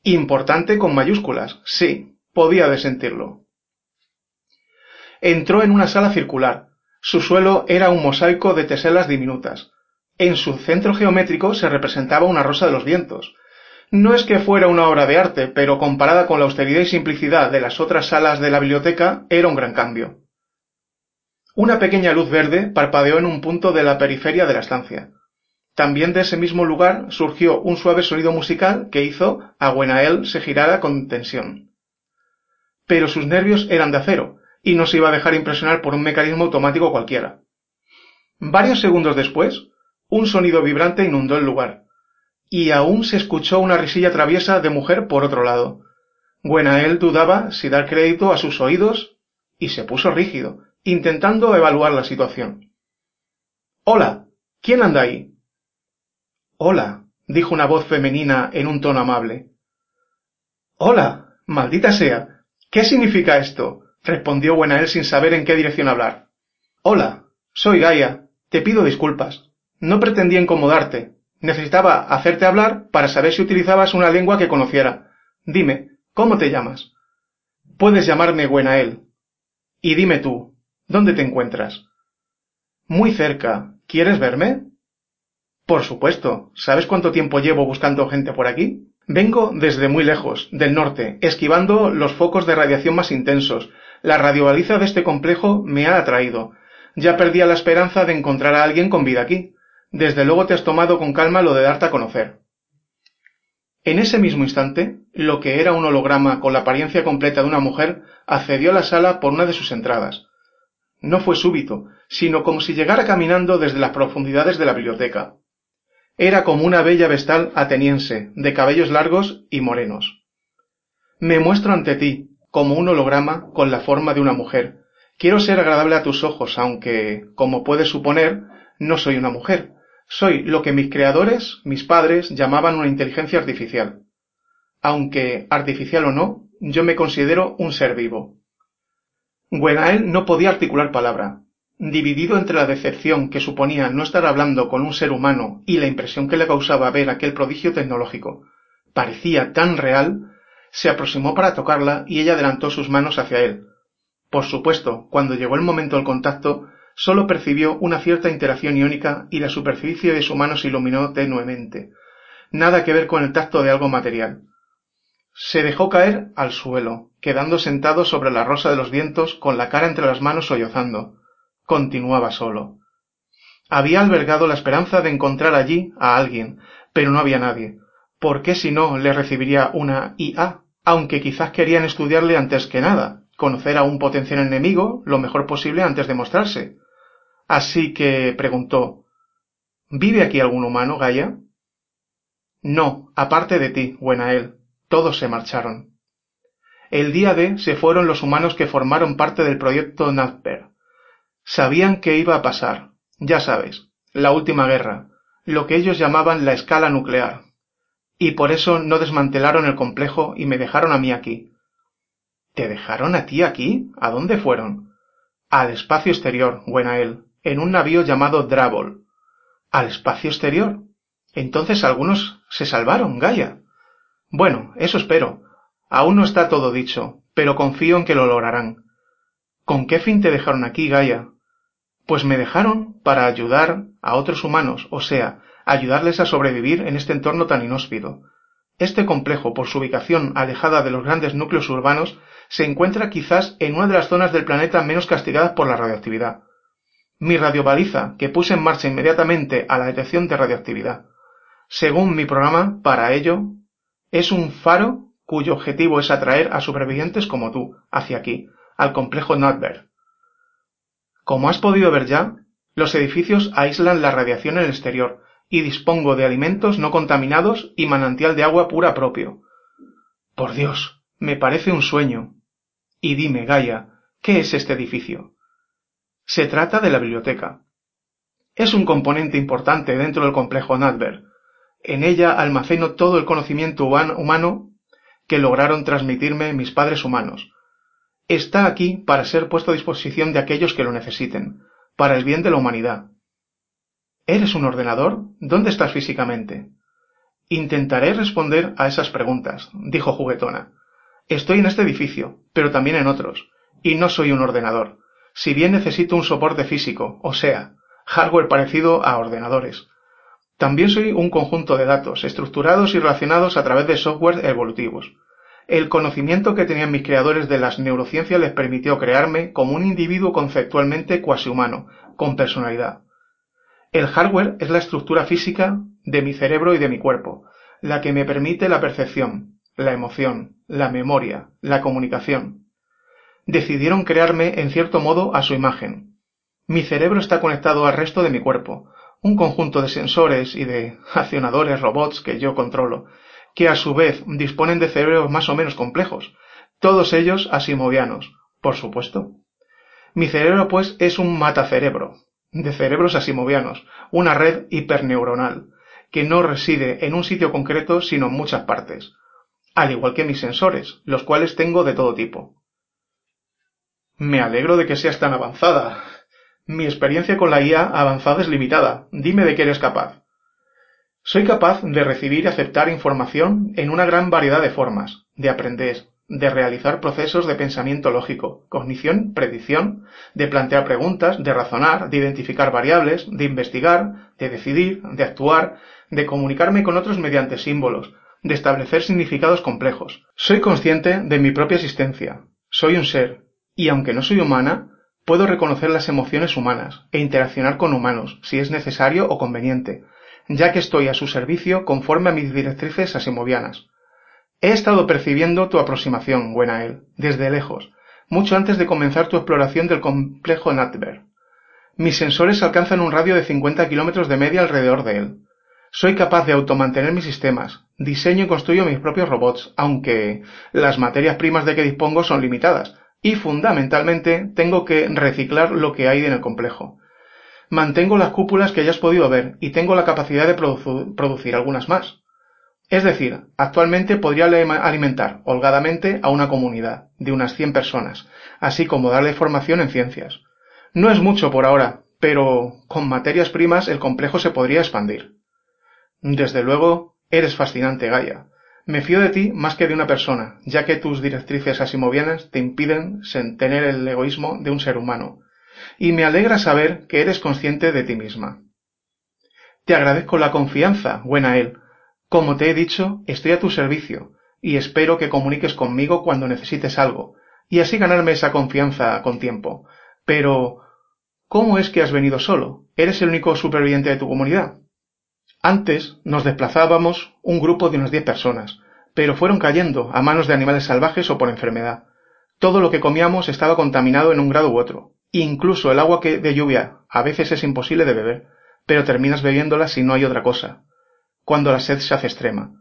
Importante con mayúsculas, sí, podía desentirlo. Entró en una sala circular. Su suelo era un mosaico de teselas diminutas. En su centro geométrico se representaba una rosa de los vientos, no es que fuera una obra de arte, pero comparada con la austeridad y simplicidad de las otras salas de la biblioteca, era un gran cambio. Una pequeña luz verde parpadeó en un punto de la periferia de la estancia. También de ese mismo lugar surgió un suave sonido musical que hizo a Gwenael se girara con tensión. Pero sus nervios eran de acero, y no se iba a dejar impresionar por un mecanismo automático cualquiera. Varios segundos después, un sonido vibrante inundó el lugar, y aún se escuchó una risilla traviesa de mujer por otro lado. Gwenael dudaba si dar crédito a sus oídos y se puso rígido, intentando evaluar la situación. Hola. ¿Quién anda ahí? Hola, dijo una voz femenina en un tono amable. Hola, maldita sea. ¿Qué significa esto? respondió Gwenael sin saber en qué dirección hablar. Hola, soy Gaia. Te pido disculpas. No pretendía incomodarte. Necesitaba hacerte hablar para saber si utilizabas una lengua que conociera. Dime, ¿cómo te llamas? Puedes llamarme Gwenael. Y dime tú, ¿dónde te encuentras? Muy cerca. ¿Quieres verme? Por supuesto. ¿Sabes cuánto tiempo llevo buscando gente por aquí? Vengo desde muy lejos, del norte, esquivando los focos de radiación más intensos. La radiobaliza de este complejo me ha atraído. Ya perdía la esperanza de encontrar a alguien con vida aquí. Desde luego te has tomado con calma lo de darte a conocer. En ese mismo instante, lo que era un holograma con la apariencia completa de una mujer accedió a la sala por una de sus entradas. No fue súbito, sino como si llegara caminando desde las profundidades de la biblioteca. Era como una bella vestal ateniense, de cabellos largos y morenos. Me muestro ante ti, como un holograma con la forma de una mujer. Quiero ser agradable a tus ojos, aunque, como puedes suponer, no soy una mujer, soy lo que mis creadores, mis padres, llamaban una inteligencia artificial. Aunque, artificial o no, yo me considero un ser vivo. Gwenael no podía articular palabra. Dividido entre la decepción que suponía no estar hablando con un ser humano y la impresión que le causaba ver aquel prodigio tecnológico, parecía tan real, se aproximó para tocarla y ella adelantó sus manos hacia él. Por supuesto, cuando llegó el momento del contacto, sólo percibió una cierta interacción iónica y la superficie de su mano se iluminó tenuemente. Nada que ver con el tacto de algo material. Se dejó caer al suelo, quedando sentado sobre la rosa de los vientos con la cara entre las manos sollozando. Continuaba solo. Había albergado la esperanza de encontrar allí a alguien, pero no había nadie. ¿Por qué si no le recibiría una IA? Aunque quizás querían estudiarle antes que nada, conocer a un potencial enemigo lo mejor posible antes de mostrarse. Así que preguntó ¿Vive aquí algún humano, Gaia? No, aparte de ti, Buenael. Todos se marcharon. El día de se fueron los humanos que formaron parte del proyecto Nazper. Sabían que iba a pasar, ya sabes, la última guerra, lo que ellos llamaban la escala nuclear. Y por eso no desmantelaron el complejo y me dejaron a mí aquí. ¿Te dejaron a ti aquí? ¿A dónde fueron? Al espacio exterior, Buenael en un navío llamado Drabol. ¿Al espacio exterior? Entonces algunos se salvaron, Gaia. Bueno, eso espero. Aún no está todo dicho, pero confío en que lo lograrán. ¿Con qué fin te dejaron aquí, Gaia? Pues me dejaron para ayudar a otros humanos, o sea, ayudarles a sobrevivir en este entorno tan inhóspito. Este complejo, por su ubicación alejada de los grandes núcleos urbanos, se encuentra quizás en una de las zonas del planeta menos castigadas por la radioactividad mi radiobaliza, que puse en marcha inmediatamente a la detección de radioactividad. Según mi programa, para ello, Es un faro cuyo objetivo es atraer a supervivientes como tú hacia aquí, al complejo Notberg. Como has podido ver ya, los edificios aíslan la radiación en el exterior y dispongo de alimentos no contaminados y manantial de agua pura propio. Por Dios, me parece un sueño. Y dime, Gaia, ¿qué es este edificio? Se trata de la biblioteca. Es un componente importante dentro del complejo Nadberg. En ella almaceno todo el conocimiento humano que lograron transmitirme mis padres humanos. Está aquí para ser puesto a disposición de aquellos que lo necesiten, para el bien de la humanidad. ¿Eres un ordenador? ¿Dónde estás físicamente? Intentaré responder a esas preguntas, dijo juguetona. Estoy en este edificio, pero también en otros, y no soy un ordenador, si bien necesito un soporte físico, o sea, hardware parecido a ordenadores. También soy un conjunto de datos, estructurados y relacionados a través de software evolutivos. El conocimiento que tenían mis creadores de las neurociencias les permitió crearme como un individuo conceptualmente cuasi humano, con personalidad. El hardware es la estructura física de mi cerebro y de mi cuerpo, la que me permite la percepción, la emoción, la memoria, la comunicación. Decidieron crearme en cierto modo a su imagen. Mi cerebro está conectado al resto de mi cuerpo, un conjunto de sensores y de accionadores robots que yo controlo, que a su vez disponen de cerebros más o menos complejos, todos ellos asimovianos, por supuesto. Mi cerebro, pues, es un matacerebro, de cerebros asimovianos, una red hiperneuronal, que no reside en un sitio concreto sino en muchas partes, al igual que mis sensores, los cuales tengo de todo tipo. Me alegro de que seas tan avanzada. Mi experiencia con la IA avanzada es limitada. Dime de qué eres capaz. Soy capaz de recibir y aceptar información en una gran variedad de formas, de aprender, de realizar procesos de pensamiento lógico, cognición, predicción, de plantear preguntas, de razonar, de identificar variables, de investigar, de decidir, de actuar, de comunicarme con otros mediante símbolos, de establecer significados complejos. Soy consciente de mi propia existencia. Soy un ser, y aunque no soy humana, puedo reconocer las emociones humanas e interaccionar con humanos, si es necesario o conveniente, ya que estoy a su servicio conforme a mis directrices asimovianas. He estado percibiendo tu aproximación, Gwenael, desde lejos, mucho antes de comenzar tu exploración del complejo Natber. Mis sensores alcanzan un radio de 50 kilómetros de media alrededor de él. Soy capaz de automantener mis sistemas, diseño y construyo mis propios robots, aunque las materias primas de que dispongo son limitadas, y fundamentalmente tengo que reciclar lo que hay en el complejo. Mantengo las cúpulas que hayas podido ver y tengo la capacidad de producir algunas más. Es decir, actualmente podría alimentar holgadamente a una comunidad de unas 100 personas, así como darle formación en ciencias. No es mucho por ahora, pero con materias primas el complejo se podría expandir. Desde luego, eres fascinante, Gaia. Me fío de ti más que de una persona, ya que tus directrices asimovianas te impiden tener el egoísmo de un ser humano. Y me alegra saber que eres consciente de ti misma. Te agradezco la confianza, buena él. Como te he dicho, estoy a tu servicio, y espero que comuniques conmigo cuando necesites algo, y así ganarme esa confianza con tiempo. Pero, ¿cómo es que has venido solo? ¿Eres el único superviviente de tu comunidad? Antes nos desplazábamos un grupo de unas diez personas, pero fueron cayendo a manos de animales salvajes o por enfermedad. Todo lo que comíamos estaba contaminado en un grado u otro. Incluso el agua que de lluvia a veces es imposible de beber, pero terminas bebiéndola si no hay otra cosa, cuando la sed se hace extrema.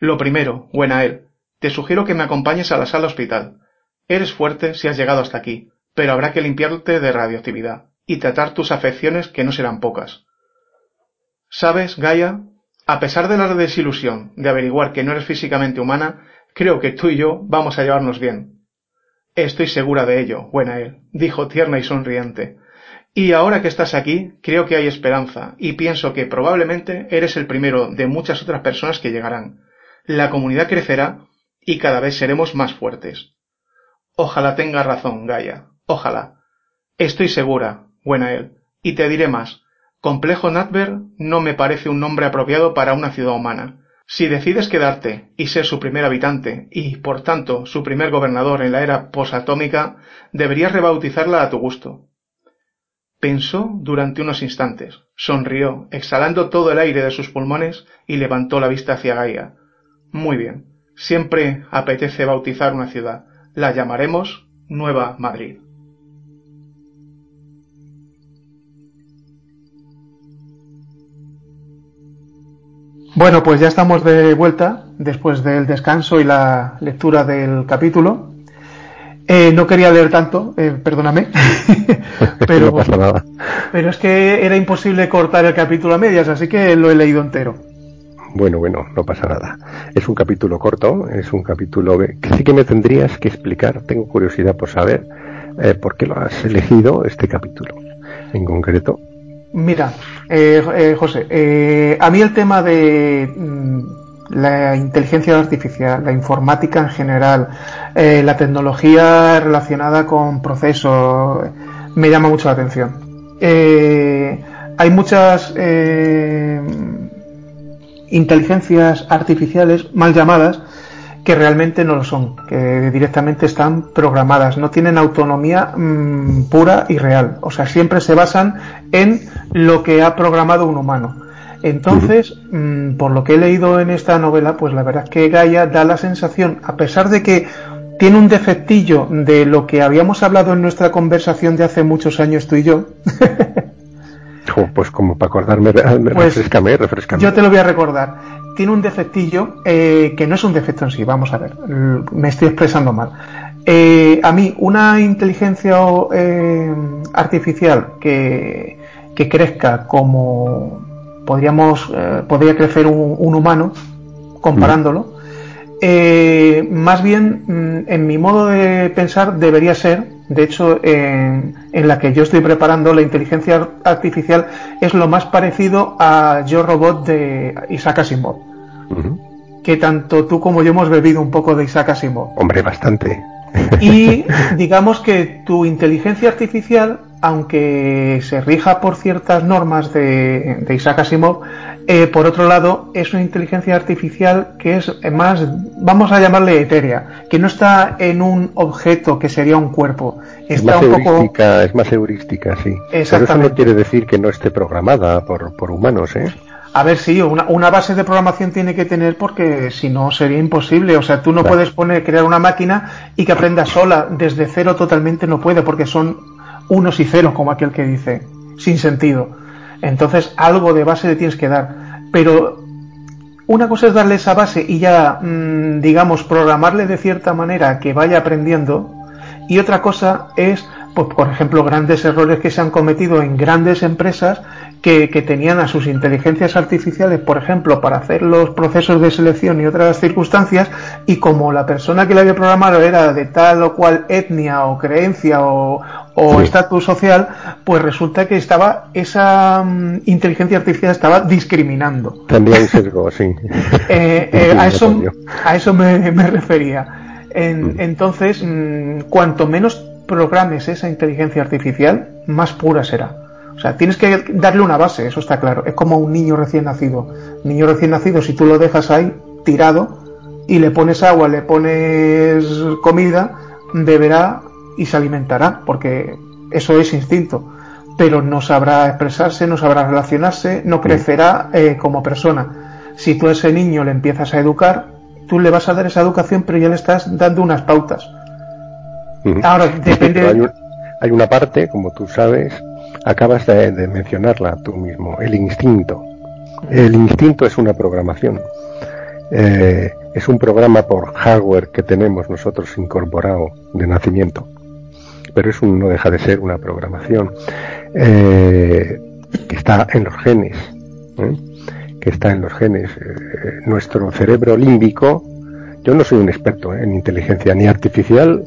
Lo primero, él, te sugiero que me acompañes a la sala hospital. Eres fuerte si has llegado hasta aquí, pero habrá que limpiarte de radioactividad y tratar tus afecciones que no serán pocas. ¿Sabes, Gaia? A pesar de la desilusión de averiguar que no eres físicamente humana, creo que tú y yo vamos a llevarnos bien. Estoy segura de ello, él, dijo tierna y sonriente. Y ahora que estás aquí, creo que hay esperanza, y pienso que probablemente eres el primero de muchas otras personas que llegarán. La comunidad crecerá y cada vez seremos más fuertes. Ojalá tenga razón, Gaia. Ojalá. Estoy segura, buena él, y te diré más. Complejo Natber no me parece un nombre apropiado para una ciudad humana. Si decides quedarte y ser su primer habitante y, por tanto, su primer gobernador en la era posatómica, deberías rebautizarla a tu gusto. Pensó durante unos instantes, sonrió, exhalando todo el aire de sus pulmones y levantó la vista hacia Gaia. Muy bien. Siempre apetece bautizar una ciudad. La llamaremos Nueva Madrid. Bueno, pues ya estamos de vuelta después del descanso y la lectura del capítulo. Eh, no quería leer tanto, eh, perdóname, pero, no pasa nada. pero es que era imposible cortar el capítulo a medias, así que lo he leído entero. Bueno, bueno, no pasa nada. Es un capítulo corto, es un capítulo que sí que me tendrías que explicar. Tengo curiosidad por saber eh, por qué lo has elegido este capítulo en concreto. Mira, eh, eh, José, eh, a mí el tema de mm, la inteligencia artificial, la informática en general, la tecnología relacionada con procesos, me llama mucho la atención. hay muchas inteligencias artificiales mal llamadas que realmente no lo son, que directamente están programadas, no tienen autonomía mm, pura y real, o sea, siempre se basan en lo que ha programado un humano. Entonces, mm, por lo que he leído en esta novela, pues la verdad es que Gaia da la sensación, a pesar de que tiene un defectillo de lo que habíamos hablado en nuestra conversación de hace muchos años tú y yo, pues como para acordarme, pues, refrescame, refrescame. Yo te lo voy a recordar. Tiene un defectillo eh, que no es un defecto en sí, vamos a ver, me estoy expresando mal. Eh, a mí, una inteligencia eh, artificial que, que, crezca como podríamos, podría crecer un, humano, comparándolo, más bien, mm, en mi modo de pensar, debería ser de hecho, en, la que yo estoy preparando, la inteligencia artificial es lo más parecido a Yo Robot de Isaac Asimov. Que tanto tú como yo hemos bebido un poco de Isaac Asimov. Hombre, bastante. Y digamos que tu inteligencia artificial, aunque se rija por ciertas normas de, de Isaac Asimov, eh, por otro lado, es una inteligencia artificial que es más, vamos a llamarle etérea, que no está en un objeto que sería un cuerpo. Está es más un heurística, es más heurística, sí. Pero eso no quiere decir que no esté programada por, por humanos, ¿eh? A ver, sí, una, una, base de programación tiene que tener porque si no sería imposible. O sea, tú no puedes poner, crear una máquina y que aprenda sola. Desde cero totalmente no puede porque son unos y ceros, como aquel que dice, sin sentido. Entonces algo de base le tienes que dar. Pero una cosa es darle esa base y ya, mm, digamos, programarle de cierta manera que vaya aprendiendo. Y otra cosa es, pues, por ejemplo, grandes errores que se han cometido en grandes empresas que, tenían a sus inteligencias artificiales, por ejemplo, para hacer los procesos de selección y otras circunstancias, y como la persona que le había programado era de tal o cual etnia o creencia o estatus social, pues resulta que estaba esa mm, inteligencia artificial estaba discriminando. También sesgo, sí. Eh, eh, a eso, a eso me, refería. Mm. Entonces, mm, cuanto menos programes esa inteligencia artificial, más pura será. O sea, tienes que darle una base, eso está claro. Es como un niño recién nacido. niño recién nacido, si tú lo dejas ahí tirado y le pones agua, le pones comida, beberá y se alimentará, porque eso es instinto. Pero no sabrá expresarse, no sabrá relacionarse, no crecerá eh, como persona. Si tú a ese niño le empiezas a educar, tú le vas a dar esa educación, pero ya le estás dando unas pautas. Ahora, depende. Hay, una parte, como tú sabes, acabas de, mencionarla tú mismo, el instinto. El instinto es una programación. Eh, es un programa por hardware que tenemos nosotros incorporado de nacimiento. Pero eso no deja de ser una programación eh, que está en los genes. ¿eh? Que está en los genes. nuestro cerebro límbico. Yo no soy un experto en inteligencia ni artificial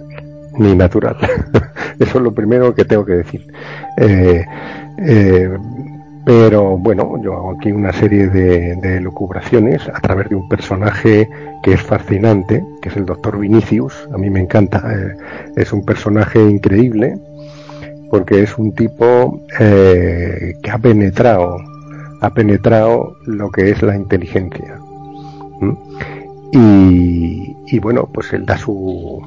ni natural. Eso es lo primero que tengo que decir. Eh, eh, pero bueno, yo hago aquí una serie de, de lucubraciones a través de un personaje que es fascinante, que es el doctor Vinicius. A mí me encanta. Eh, es un personaje increíble porque es un tipo que ha penetrado, ha penetrado lo que es la inteligencia. Y, y bueno, pues él da su,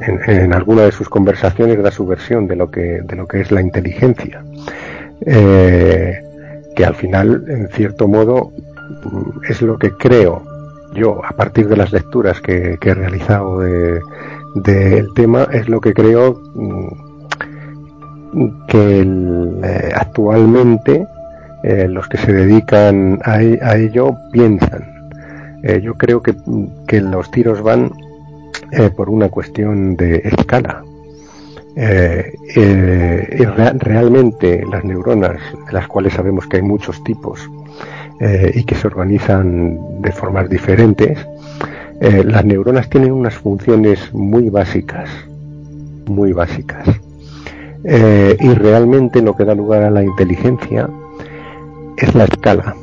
en, alguna de sus conversaciones da su versión de lo que, de lo que es la inteligencia, eh, que al final, en cierto modo, es lo que creo yo, a partir de las lecturas que, he realizado del tema, es lo que creo mm, que eh, actualmente eh, los que se dedican a, e, ello piensan. Eh, yo creo que, los tiros van por una cuestión de escala. Realmente las neuronas, las cuales sabemos que hay muchos tipos y que se organizan de formas diferentes, las neuronas tienen unas funciones muy básicas, muy básicas. Eh, y realmente lo que da lugar a la inteligencia es la escala,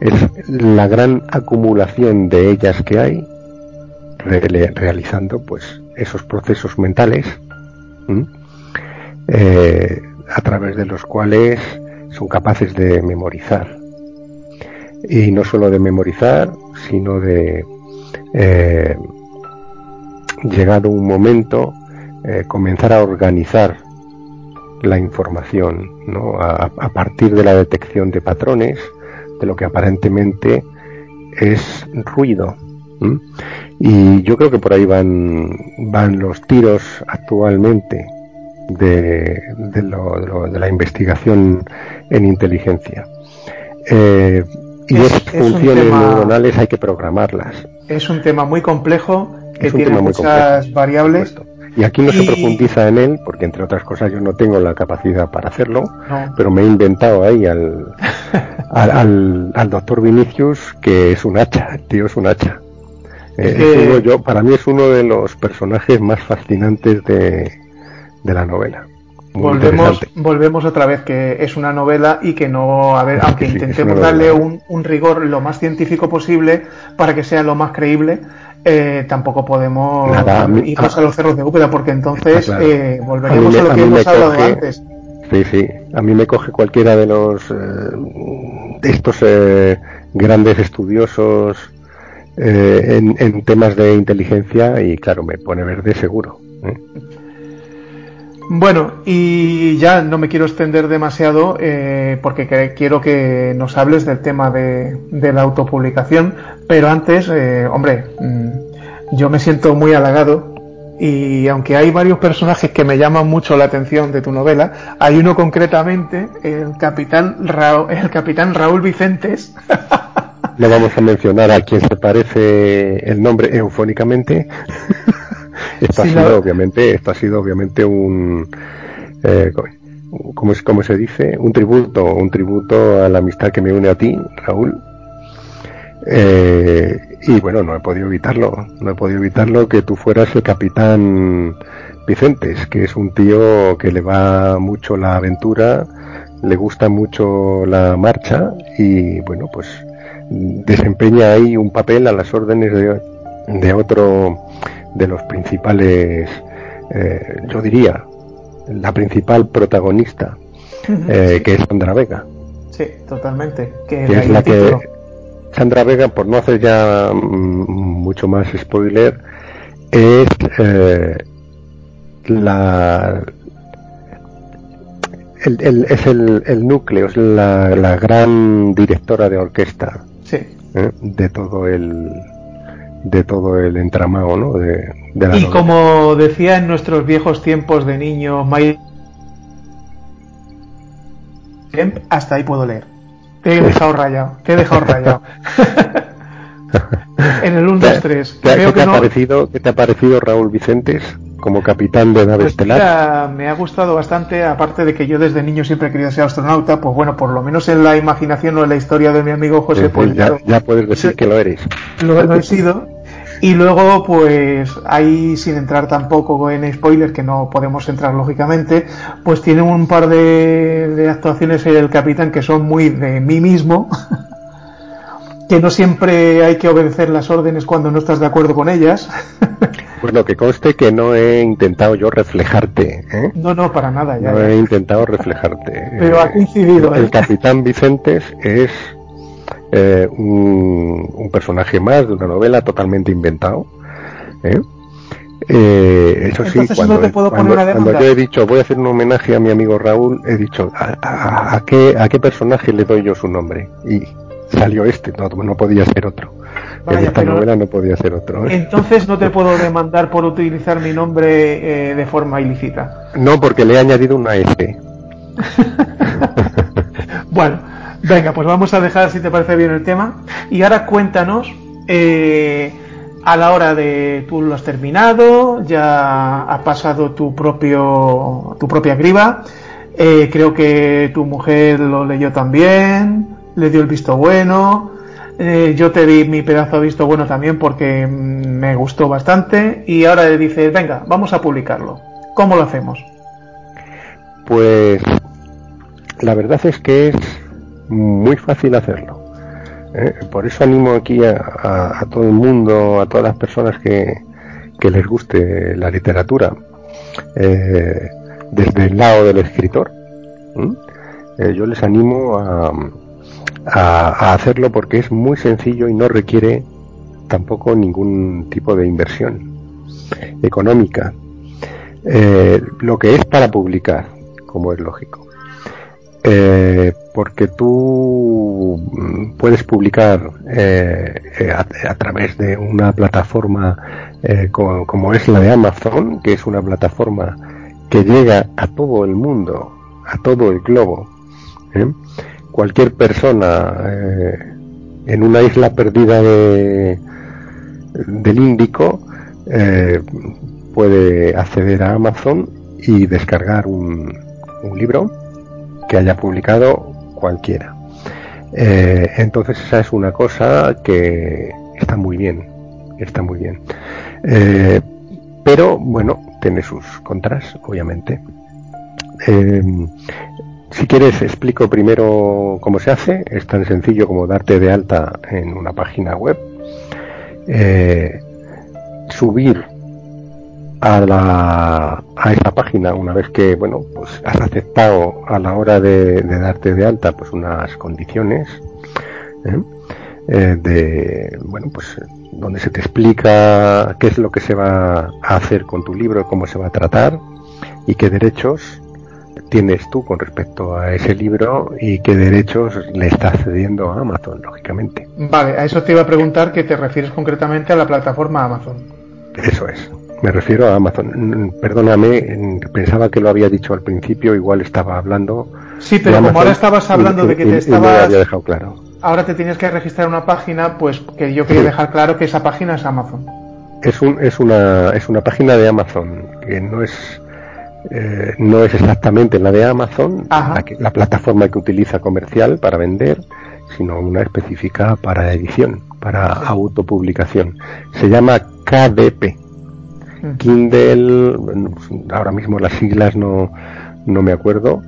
es la gran acumulación de ellas que hay realizando pues esos procesos mentales eh, a través de los cuales son capaces de memorizar y no solo de memorizar sino de eh, llegado un momento eh, comenzar a organizar la información ¿no? a, partir de la detección de patrones de lo que aparentemente es ruido. Y yo creo que por ahí van, van los tiros actualmente de, de, lo, de, la investigación en inteligencia. Eh, y esas funciones neuronales hay que programarlas. Es un tema muy complejo que tiene muchas variables. Y aquí no se profundiza en él, porque entre otras cosas yo no tengo la capacidad para hacerlo, pero me he inventado ahí al, al, doctor Vinicius, que es un hacha, tío es un hacha. Eh, yo, para mí es uno de los personajes más fascinantes de, de la novela. volvemos, volvemos otra vez que es una novela y que no, a ver, aunque intentemos darle un, un rigor lo más científico posible para que sea lo más creíble, eh, tampoco podemos ir a, los cerros de Úbeda porque entonces eh, volveríamos a, lo que hemos hablado antes. Sí, sí, a mí me coge cualquiera de los eh, estos grandes estudiosos en, en, temas de inteligencia y claro, me pone verde seguro. Bueno, y ya no me quiero extender demasiado eh, porque quiero que nos hables del tema de, la autopublicación, pero antes, eh, hombre, mm, yo me siento muy halagado y aunque hay varios personajes que me llaman mucho la atención de tu novela, hay uno concretamente, el capitán, Raúl, el capitán Raúl Vicentes. No vamos a mencionar a quien se parece el nombre eufónicamente. Esto ha sido obviamente, esto ha sido obviamente un eh, como, como se dice, un tributo, un tributo a la amistad que me une a ti, Raúl. Eh, y bueno, no he podido evitarlo, no he podido evitarlo que tú fueras el capitán Vicentes, que es un tío que le va mucho la aventura, le gusta mucho la marcha y bueno, pues desempeña ahí un papel a las órdenes de, de otro de los principales, eh, yo diría, la principal protagonista, eh, que es Sandra Vega. Sí, totalmente. Que, es la que Sandra Vega, por no hacer ya mm, mucho más spoiler, es eh, la el, es el, el, núcleo, es la, la, gran directora de orquesta sí. de todo el de todo el entramado ¿no? de, la Y como decía en nuestros viejos tiempos de niño hasta ahí puedo leer. Te he dejado rayado, te he dejado rayado. en el 1, 2, 3. ¿Qué, te ha parecido, ¿Qué te ha parecido Raúl Vicentes como capitán de nave pues estelar? me ha gustado bastante, aparte de que yo desde niño siempre he querido ser astronauta, pues bueno, por lo menos en la imaginación o en la historia de mi amigo José, pues, ya, ya, puedes decir que lo eres. Lo, lo he sido. Y luego, pues ahí, sin entrar tampoco en spoilers, que no podemos entrar lógicamente, pues tiene un par de, actuaciones el capitán que son muy de mí mismo, que no siempre hay que obedecer las órdenes cuando no estás de acuerdo con ellas. Bueno, que conste que no he intentado yo reflejarte. ¿eh? No, no, para nada. Ya, no he intentado reflejarte. Pero ha coincidido. El ¿eh? capitán Vicentes es eh, un, personaje más de una novela totalmente inventado. ¿eh? Eh, eso sí, cuando, yo he dicho voy a hacer un homenaje a mi amigo Raúl, he dicho ¿a, qué, a qué personaje le doy yo su nombre? Y salió este, no, no podía ser otro. en esta novela no podía ser otro. ¿eh? Entonces no te puedo demandar por utilizar mi nombre eh, de forma ilícita. No, porque le he añadido una S. bueno, venga, pues vamos a dejar si te parece bien el tema. Y ahora cuéntanos, eh, a la hora de tú lo has terminado, ya ha pasado tu propio tu propia criba. Eh, creo que tu mujer lo leyó también, le dio el visto bueno. Eh, yo te di mi pedazo de visto bueno también porque me gustó bastante. Y ahora le dices, venga, vamos a publicarlo. ¿Cómo lo hacemos? Pues la verdad es que es muy fácil hacerlo. ¿eh? Por eso animo aquí a, todo el mundo, a todas las personas que, les guste la literatura, eh, desde el lado del escritor. Yo les animo a, a, hacerlo porque es muy sencillo y no requiere tampoco ningún tipo de inversión económica. lo que es para publicar, como es lógico. Eh, porque tú puedes publicar eh, eh, a, través de una plataforma como, es la de Amazon, que es una plataforma que llega a todo el mundo, a todo el globo. Cualquier persona en una isla perdida de, del Índico puede acceder a Amazon y descargar un, libro que haya publicado cualquiera. Eh, entonces esa es una cosa que está muy bien, está muy bien. Eh, pero bueno, tiene sus contras, obviamente. Eh, si quieres, explico primero cómo se hace. Es tan sencillo como darte de alta en una página web, subir a, la, a esa página una vez que bueno pues has aceptado a la hora de, darte de alta pues unas condiciones ¿eh? Eh, de bueno pues donde se te explica qué es lo que se va a hacer con tu libro cómo se va a tratar y qué derechos tienes tú con respecto a ese libro y qué derechos le estás cediendo a Amazon, lógicamente. Vale, a eso te iba a preguntar que te refieres concretamente a la plataforma Amazon. Eso es. Me refiero a Amazon. Perdóname, pensaba que lo había dicho al principio, igual estaba hablando. Sí, pero como ahora estabas hablando de que te estabas. había dejado claro. Ahora te tienes que registrar una página, pues que yo quería dejar claro que esa página es Amazon. Es, un, es, una, es una página de Amazon, que no es, eh, no es exactamente la de Amazon, la, la plataforma que utiliza comercial para vender, sino una específica para edición, para autopublicación. Se llama KDP Kindle, ahora mismo las siglas no, no me acuerdo.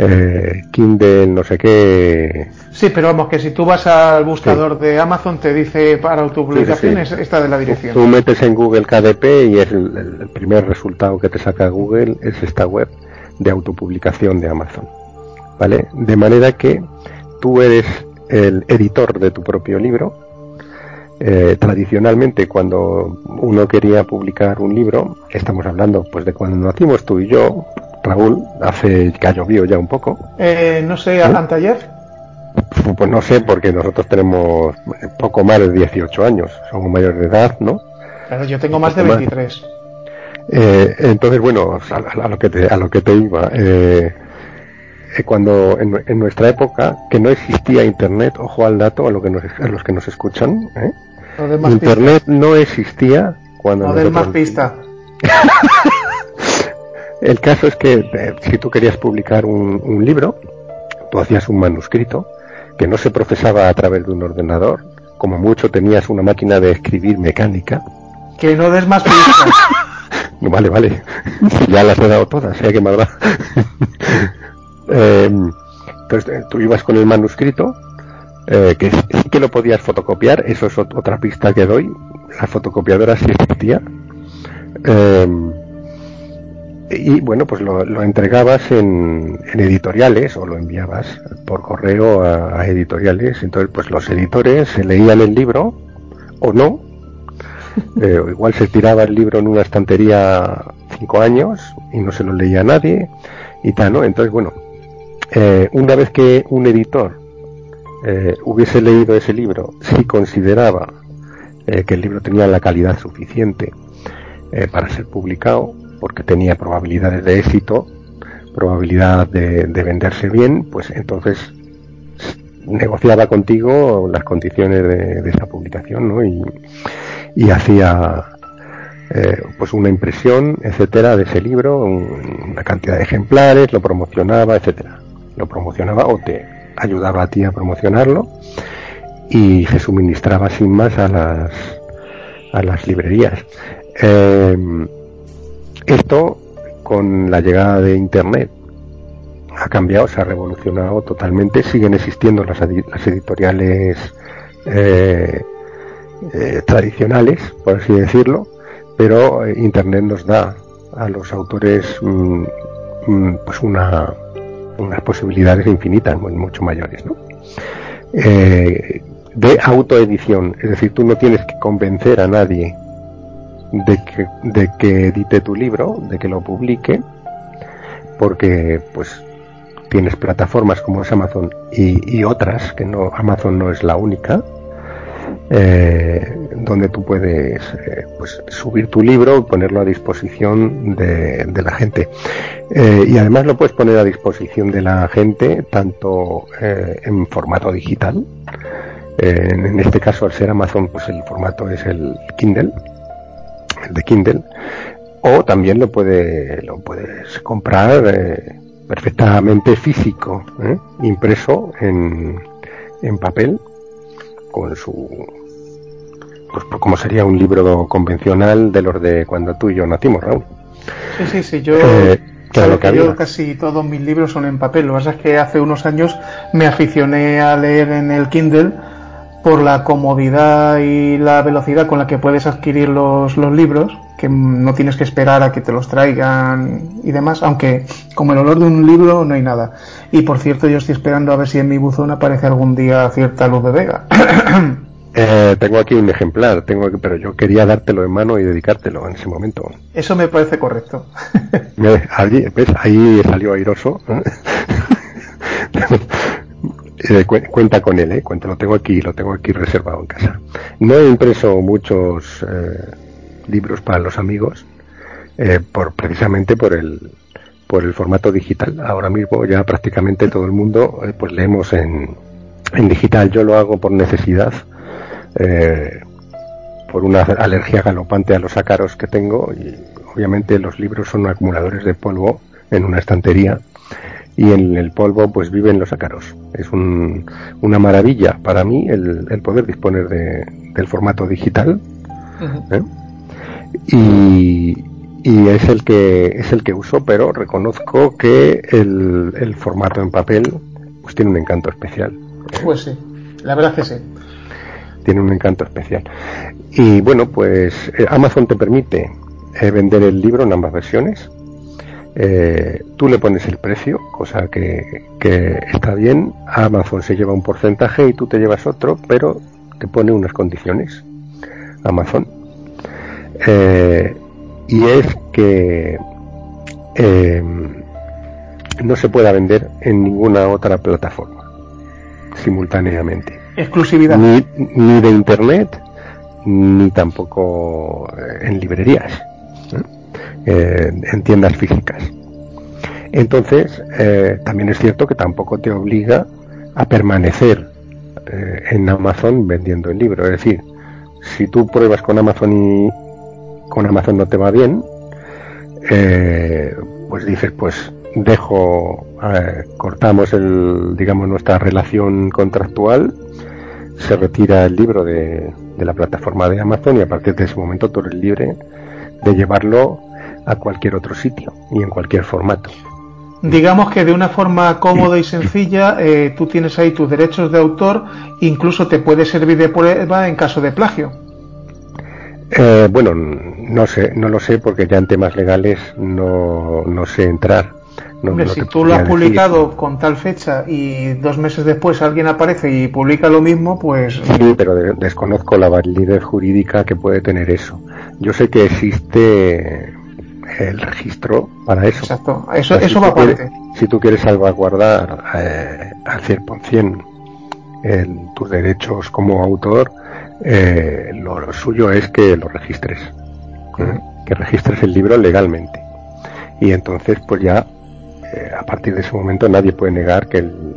Eh, Kindle, no sé qué. Sí, pero vamos, que si tú vas al buscador de Amazon te dice para autopublicación esta de la dirección. Tú metes en Google KDP y es el, primer resultado que te saca Google es esta web de autopublicación de Amazon. ¿Vale? De manera que tú eres el editor de tu propio libro eh, tradicionalmente cuando uno quería publicar un libro, estamos hablando pues de cuando nacimos tú y yo, Raúl, hace que ha llovido ya un poco. Eh, no sé, ¿Eh? anteayer. Pues no sé, porque nosotros tenemos poco más de 18 años, somos mayores de edad, ¿no? Claro, yo tengo más de 23. entonces, bueno, a, lo que te, a lo que te iba, cuando en, nuestra época, que no existía Internet, ojo al dato a, lo que a los que nos escuchan, ¿eh? Internet no existía cuando... No más pista. El caso es que eh, si tú querías publicar un, libro, tú hacías un manuscrito que no se procesaba a través de un ordenador, como mucho tenías una máquina de escribir mecánica. Que no des más pistas. vale, vale. ya las he dado todas, ¿eh? que maldad. eh, entonces tú ibas con el manuscrito eh, que sí que lo podías fotocopiar, eso es otra pista que doy, la fotocopiadora sí existía. Em, y bueno, pues lo, entregabas en, editoriales o lo enviabas por correo a, editoriales. Entonces, pues los editores se leían el libro o no. Eh, igual se tiraba el libro en una estantería cinco años y no se lo leía a nadie y tal, ¿no? Entonces, bueno, eh, una vez que un editor eh, hubiese leído ese libro si consideraba eh, que el libro tenía la calidad suficiente para ser publicado, porque tenía probabilidades de éxito, probabilidad de, venderse bien, pues entonces negociaba contigo las condiciones de, esa publicación, ¿no? Y, hacía eh, pues una impresión, etcétera, de ese libro, una cantidad de ejemplares, lo promocionaba, etcétera. Lo promocionaba o te ayudaba a ti a promocionarlo y se suministraba sin más a las a las librerías. Em, esto con la llegada de internet ha cambiado, se ha revolucionado totalmente. Siguen existiendo las, editoriales eh, eh, tradicionales, por así decirlo, pero eh, Internet nos da a los autores mm, mm, pues una, unas posibilidades infinitas, mucho mayores, ¿no? De autoedición, es decir, tú no tienes que convencer a nadie de que, de que edite tu libro, de que lo publique, porque pues tienes plataformas como es Amazon y, y otras, que no Amazon no es la única, eh, donde tú puedes eh, pues, subir tu libro y ponerlo a disposición de, la gente. Eh, y además lo puedes poner a disposición de la gente tanto en formato digital, en este caso al ser Amazon pues el formato es el Kindle, el de Kindle, o también lo, puede, lo puedes comprar perfectamente físico, impreso en, en papel con su pues, pues, como sería un libro convencional de los de cuando tú y yo nacimos, Raúl. Sí, sí, sí, yo, eh, claro que yo casi todos mis libros son en papel. Lo que pasa es que hace unos años me aficioné a leer en el Kindle por la comodidad y la velocidad con la que puedes adquirir los, los libros, que no tienes que esperar a que te los traigan y demás, aunque como el olor de un libro no hay nada. Y por cierto, yo estoy esperando a ver si en mi buzón aparece algún día cierta luz de Vega. Eh, tengo aquí un ejemplar, tengo pero yo quería dártelo en mano y dedicártelo en ese momento. Eso me parece correcto. ¿Ves? Ahí salió airoso. Eh, cuenta con él, ¿eh? Cuenta, lo tengo aquí, lo tengo aquí reservado en casa. No he impreso muchos eh, libros para los amigos, por precisamente por el por el formato digital. Ahora mismo ya prácticamente todo el mundo pues leemos en, en digital. Yo lo hago por necesidad eh, por una alergia galopante a los ácaros que tengo y obviamente los libros son acumuladores de polvo en una estantería y en el polvo pues viven los ácaros. Es una maravilla para mí el, poder disponer del formato digital ¿eh? y, es el que es el que uso, pero reconozco que el, el formato en papel pues tiene un encanto especial. Pues sí, la verdad que sí tiene un encanto especial. Y bueno, pues eh, Amazon te permite eh, vender el libro en ambas versiones. Eh, tú le pones el precio, cosa que, está bien. Amazon se lleva un porcentaje y tú te llevas otro, pero te pone unas condiciones. Amazon. y es que no se pueda vender en ninguna otra plataforma simultáneamente. Exclusividad. Ni, ni de internet, ni tampoco eh, en librerías, eh, en tiendas físicas. Entonces, eh, también es cierto que tampoco te obliga a permanecer en Amazon vendiendo el libro. Es decir, si tú pruebas con Amazon y con Amazon no te va bien, pues dices, pues dejo, cortamos el, digamos, nuestra relación contractual se retira el libro de, la plataforma de Amazon y a partir de ese momento tú eres libre de llevarlo a cualquier otro sitio y en cualquier formato. Digamos que de una forma cómoda y sencilla eh, tú tienes ahí tus derechos de autor, incluso te puede servir de prueba en caso de plagio. Eh, bueno, no sé, no lo sé porque ya en temas legales no, no sé entrar. Hombre, si tú lo has publicado con tal fecha y dos meses después alguien aparece y publica lo mismo, pues... Sí, pero desconozco la validez jurídica que puede tener eso. Yo sé que existe el registro para eso. Exacto, eso, eso va aparte. Si tú quieres salvaguardar eh, al 100% tus derechos como autor, eh, lo, suyo es que lo registres, ¿eh? que registres el libro legalmente. Y entonces, pues ya, eh, a partir de ese momento, nadie puede negar que,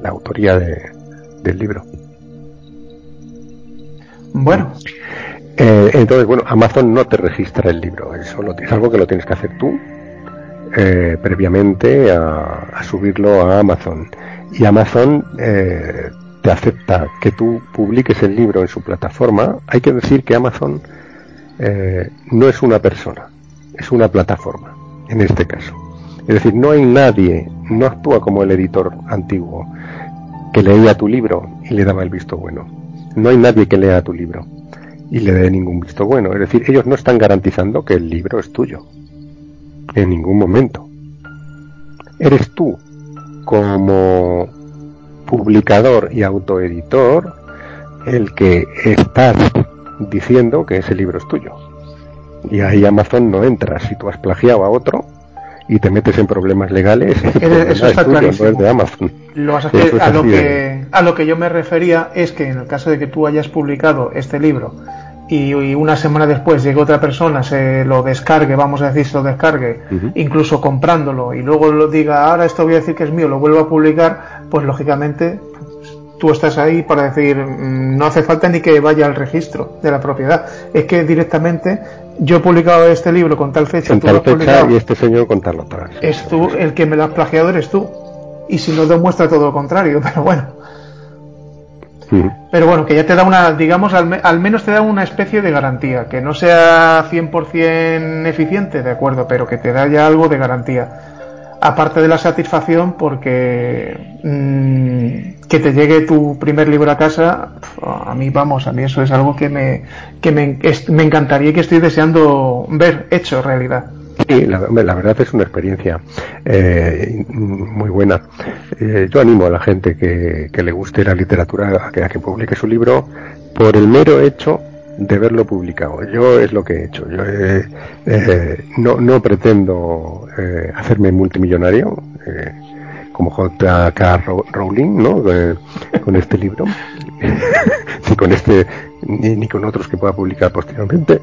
la autoría del libro. Bueno. Entonces, bueno, Amazon no te registra el libro, eso es algo que lo tienes que hacer tú previamente a, subirlo a Amazon. Y Amazon te acepta que tú publiques el libro en su plataforma, hay que decir que Amazon eh, no es una persona, es una plataforma, en este caso. Es decir, no hay nadie, no actúa como el editor antiguo que leía tu libro y le daba el visto bueno. No hay nadie que lea tu libro y le dé ningún visto bueno. Es decir, ellos no están garantizando que el libro es tuyo. En ningún momento. Eres tú como publicador y autoeditor el que estás diciendo que ese libro es tuyo. Y ahí Amazon no entra. Si tú has plagiado a otro y te metes en problemas legales, eso está tuyo, no es de Amazon. Lo que, a, lo que, a lo que yo me refería es que en el caso de que tú hayas publicado este libro y, una semana después llegue otra persona, se lo descargue, vamos a decir, se lo descargue, incluso comprándolo, y luego lo diga, ahora esto voy a decir que es mío, lo vuelvo a publicar, pues lógicamente tú estás ahí para decir, mm, no hace falta ni que vaya al registro de la propiedad, es que directamente yo he publicado este libro con tal fecha, has publicado, y este señor con tal otra. Es tú, el que me lo has plagiado eres tú, y si no demuestra todo lo contrario, pero bueno. Pero bueno, que ya te da una, digamos, al, menos te da una especie de garantía, que no sea 100% eficiente, de acuerdo, pero que te da ya algo de garantía. Aparte de la satisfacción, porque mm, que te llegue tu primer libro a casa, a mí, vamos, a mí eso es algo que me, que me, me encantaría y que estoy deseando ver hecho realidad. Sí, la, verdad es una experiencia eh, muy buena. Eh, yo animo a la gente que, le guste la literatura a que, que, publique su libro por el mero hecho de verlo publicado. Yo es lo que he hecho. Yo eh, no, no pretendo hacerme multimillonario como J.K. Rowling, ¿no? con este libro, ni con este ni, ni, con otros que pueda publicar posteriormente,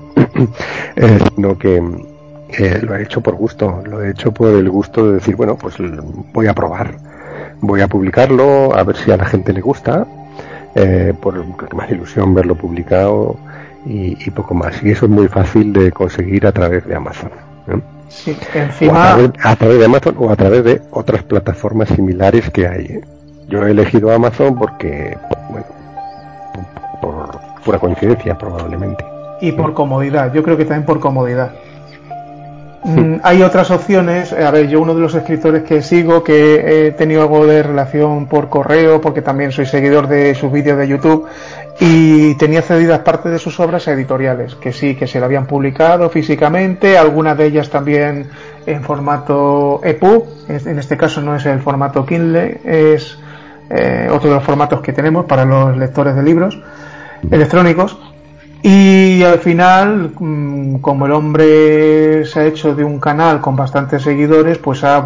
sino que lo he hecho por gusto, lo he hecho por el gusto de decir, bueno, pues voy a probar, voy a publicarlo, a ver si a la gente le gusta, eh, por más ilusión verlo publicado y, poco más. Y eso es muy fácil de conseguir a través de Amazon. ¿eh? Sí, encima... a, través, de Amazon o a través de otras plataformas similares que hay. ¿eh? Yo he elegido Amazon porque, bueno, por pura coincidencia probablemente. Y por comodidad, yo creo que también por comodidad. Mm, hay otras opciones. A ver, yo uno de los escritores que sigo, que he tenido algo de relación por correo, porque también soy seguidor de sus vídeos de YouTube, y tenía cedidas parte de sus obras a editoriales, que sí, que se lo habían publicado físicamente, algunas de ellas también en formato EPUB, en este caso no es el formato Kindle, es eh, otro de los formatos que tenemos para los lectores de libros electrónicos y al final, mm, como el hombre se ha hecho de un canal con bastantes seguidores, pues ha,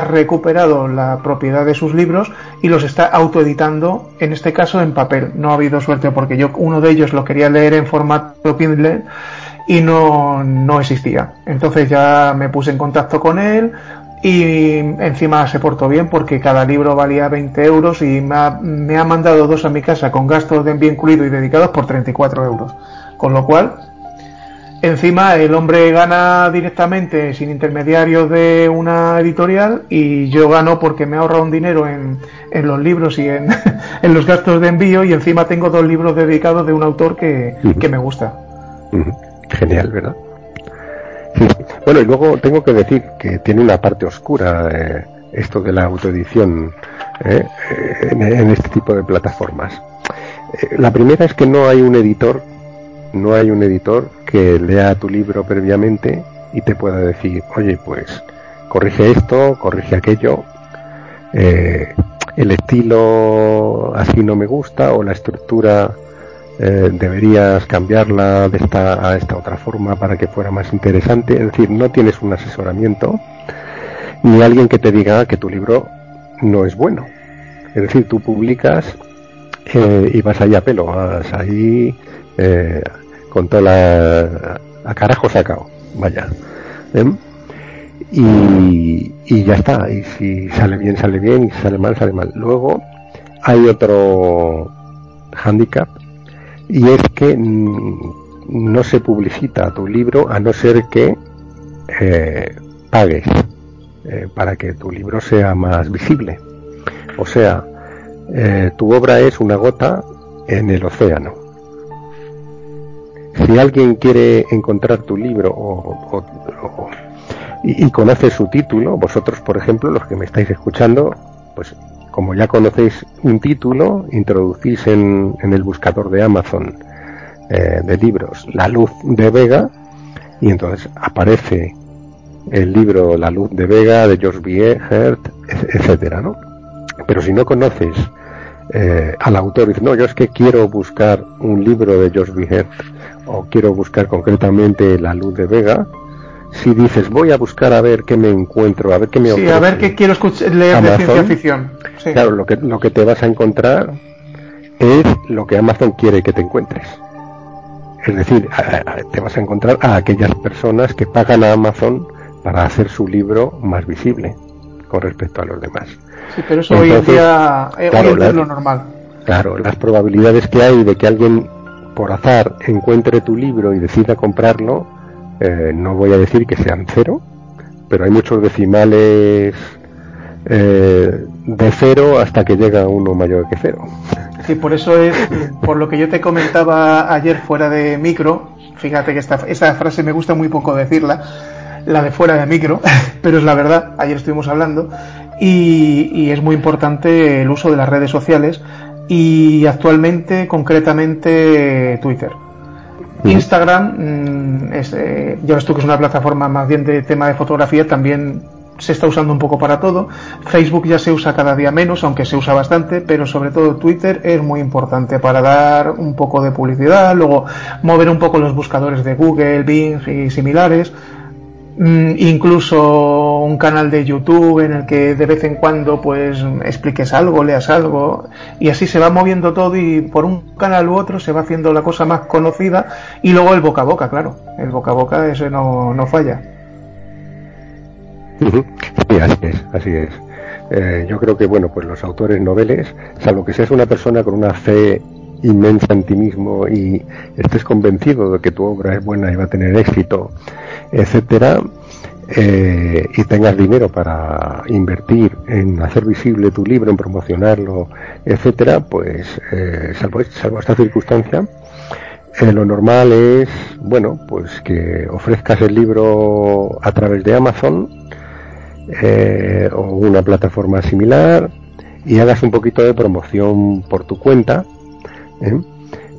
recuperado la propiedad de sus libros y los está autoeditando, en este caso en papel. No ha habido suerte porque yo uno de ellos lo quería leer en formato Kindle y no, no existía. Entonces ya me puse en contacto con él, y encima se portó bien porque cada libro valía 20 euros y me ha, me ha mandado dos a mi casa con gastos de envío incluido y dedicados por 34 euros. Con lo cual, encima el hombre gana directamente sin intermediarios de una editorial y yo gano porque me he ahorrado un dinero en, en los libros y en, en, los gastos de envío y encima tengo dos libros dedicados de un autor que, que me gusta. Genial, ¿verdad? Bueno, y luego tengo que decir que tiene una parte oscura eh, esto de la autoedición eh, en, este tipo de plataformas. Eh, la primera es que no hay un editor, no hay un editor que lea tu libro previamente y te pueda decir, oye, pues corrige esto, corrige aquello, el estilo así no me gusta o la estructura eh, deberías cambiarla de esta a esta otra forma para que fuera más interesante. Es decir, no tienes un asesoramiento ni alguien que te diga que tu libro no es bueno. Es decir, tú publicas eh, y vas ahí a pelo, vas ahí eh, con toda la... a carajo sacado, vaya. Y, y ya está, y si sale bien, sale bien, y si sale mal, sale mal. Luego hay otro handicap, y es que no se publicita tu libro a no ser que eh, pagues eh, para que tu libro sea más visible. O sea, eh, tu obra es una gota en el océano. Si alguien quiere encontrar tu libro y, conoce su título, vosotros, por ejemplo, los que me estáis escuchando, pues como ya conocéis un título, introducís en, el buscador de Amazon eh, de libros La Luz de Vega y entonces aparece el libro La Luz de Vega de George B. Hert, etcétera, ¿no? Pero si no conoces eh, al autor y dices, no, yo es que quiero buscar un libro de George B. Hert o quiero buscar concretamente La Luz de Vega, si dices voy a buscar a ver qué me encuentro, a ver qué me Sí, a ver qué quiero escuchar, leer de ciencia ficción. Claro, lo que, lo que te vas a encontrar es lo que Amazon quiere que te encuentres. Es decir, te vas a encontrar a aquellas personas que pagan a Amazon para hacer su libro más visible con respecto a los demás. Sí, pero eso hoy en día eh, es lo normal. Claro, las probabilidades que hay de que alguien por azar encuentre tu libro y decida comprarlo, eh, no voy a decir que sean cero, pero hay muchos decimales eh, de cero hasta que llega uno mayor que cero. Sí, por eso es, por lo que yo te comentaba ayer fuera de micro, fíjate que esta, esta frase me gusta muy poco decirla, la de fuera de micro, pero es la verdad, ayer estuvimos hablando, y, es muy importante el uso de las redes sociales y actualmente, concretamente, Twitter. Instagram, mm, es, eh, ya ves tú que es una plataforma más bien de tema de fotografía, también se está usando un poco para todo. Facebook ya se usa cada día menos, aunque se usa bastante, pero sobre todo Twitter es muy importante para dar un poco de publicidad, luego mover un poco los buscadores de Google, Bing y similares. Mm, incluso un canal de YouTube en el que de vez en cuando pues expliques algo, leas algo y así se va moviendo todo y por un canal u otro se va haciendo la cosa más conocida y luego el boca a boca, claro, el boca a boca ese no, no falla. Sí, así es, así es. Eh, yo creo que bueno, pues los autores noveles, salvo que seas una persona con una fe inmensa en ti mismo y estés convencido de que tu obra es buena y va a tener éxito etcétera, eh, y tengas dinero para invertir en hacer visible tu libro, en promocionarlo, etcétera, pues eh, salvo, esta circunstancia, eh, lo normal es, bueno, pues que ofrezcas el libro a través de Amazon o una plataforma similar y hagas un poquito de promoción por tu cuenta,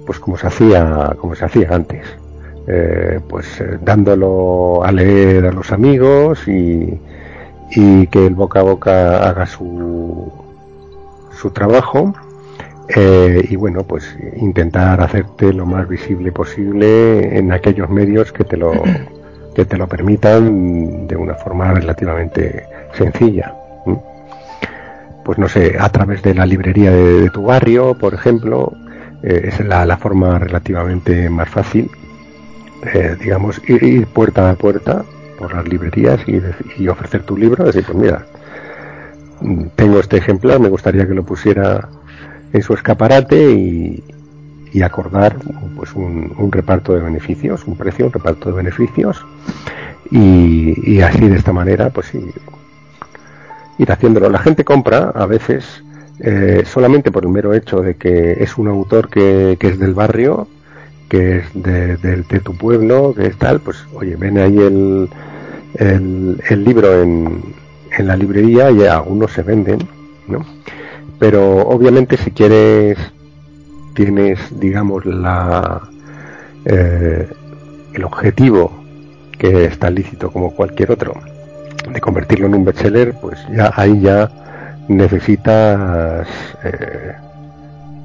pues como se hacía, como se hacía antes. Eh, pues eh, dándolo a leer a los amigos y, que el boca a boca haga su, su trabajo eh, y bueno pues intentar hacerte lo más visible posible en aquellos medios que te lo que te lo permitan de una forma relativamente sencilla pues no sé a través de la librería de, tu barrio por ejemplo es la, la forma relativamente más fácil eh, digamos, ir, puerta a puerta por las librerías y, ofrecer tu libro, decir, pues mira, tengo este ejemplar, me gustaría que lo pusiera en su escaparate y, acordar pues un, reparto de beneficios, un precio, un reparto de beneficios y, así de esta manera pues ir, haciéndolo. La gente compra a veces eh, solamente por el mero hecho de que es un autor que, que es del barrio que es de, tu pueblo, que es tal, pues oye, ven ahí el, el, libro en, en, la librería y algunos se venden, ¿no? Pero obviamente si quieres, tienes, digamos, la, eh, el objetivo que está lícito como cualquier otro, de convertirlo en un bestseller, pues ya ahí ya necesitas eh,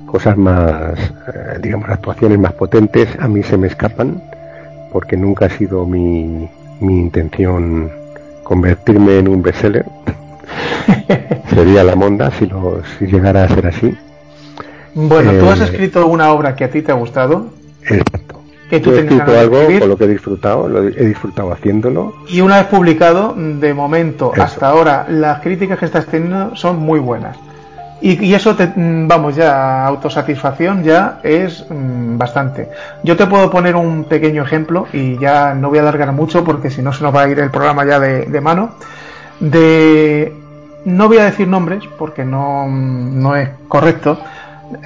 cosas más, eh, digamos, actuaciones más potentes, a mí se me escapan, porque nunca ha sido mi, mi intención convertirme en un bestseller. Sería la monda si, lo, si llegara a ser así. Bueno, tú has escrito una obra que a ti te ha gustado. Exacto. Que tú Yo he escrito algo con lo que he disfrutado, lo he disfrutado haciéndolo. Y una vez publicado, de momento, hasta ahora, las críticas que estás teniendo son muy buenas. Y, eso, te, mm, vamos, ya, autosatisfacción ya es mm, bastante. Yo te puedo poner un pequeño ejemplo y ya no voy a alargar mucho porque si no se nos va a ir el programa ya de, mano. De, no voy a decir nombres porque no, no es correcto.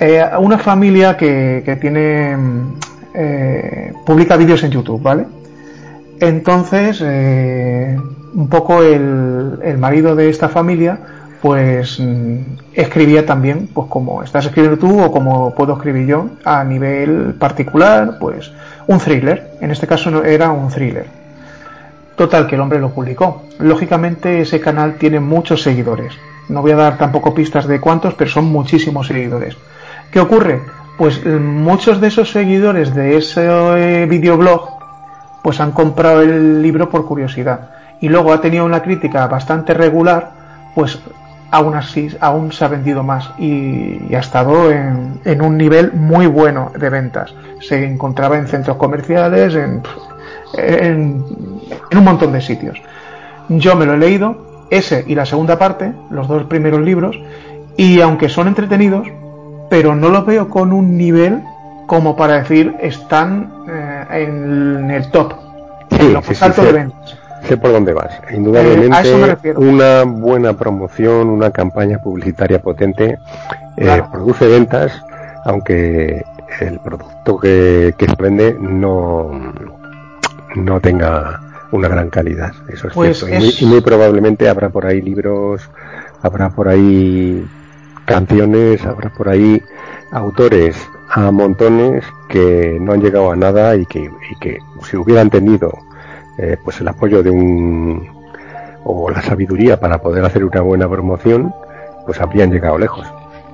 Eh, una familia que, que tiene, mm, eh, publica vídeos en YouTube, ¿vale? Entonces, eh, un poco el, el marido de esta familia pues mm, escribía también, pues como estás escribiendo tú o como puedo escribir yo a nivel particular, pues un thriller. En este caso era un thriller. Total, que el hombre lo publicó. Lógicamente ese canal tiene muchos seguidores. No voy a dar tampoco pistas de cuántos, pero son muchísimos seguidores. ¿Qué ocurre? Pues mm, muchos de esos seguidores de ese eh, videoblog pues han comprado el libro por curiosidad. Y luego ha tenido una crítica bastante regular, pues aún así aún se ha vendido más y, ha estado en, un nivel muy bueno de ventas. Se encontraba en centros comerciales, en, en, un montón de sitios. Yo me lo he leído, ese y la segunda parte, los dos primeros libros, y aunque son entretenidos, pero no los veo con un nivel como para decir están eh, en el top, en lo más alto de ventas sé por dónde vas. Indudablemente, eh, una buena promoción, una campaña publicitaria potente eh, produce ventas, aunque el producto que, que se vende no, no tenga una gran calidad. Eso es pues cierto. Y, muy, probablemente habrá por ahí libros, habrá por ahí canciones, habrá por ahí autores a montones que no han llegado a nada y que, y que si hubieran tenido eh, pues el apoyo de un o la sabiduría para poder hacer una buena promoción, pues habrían llegado lejos.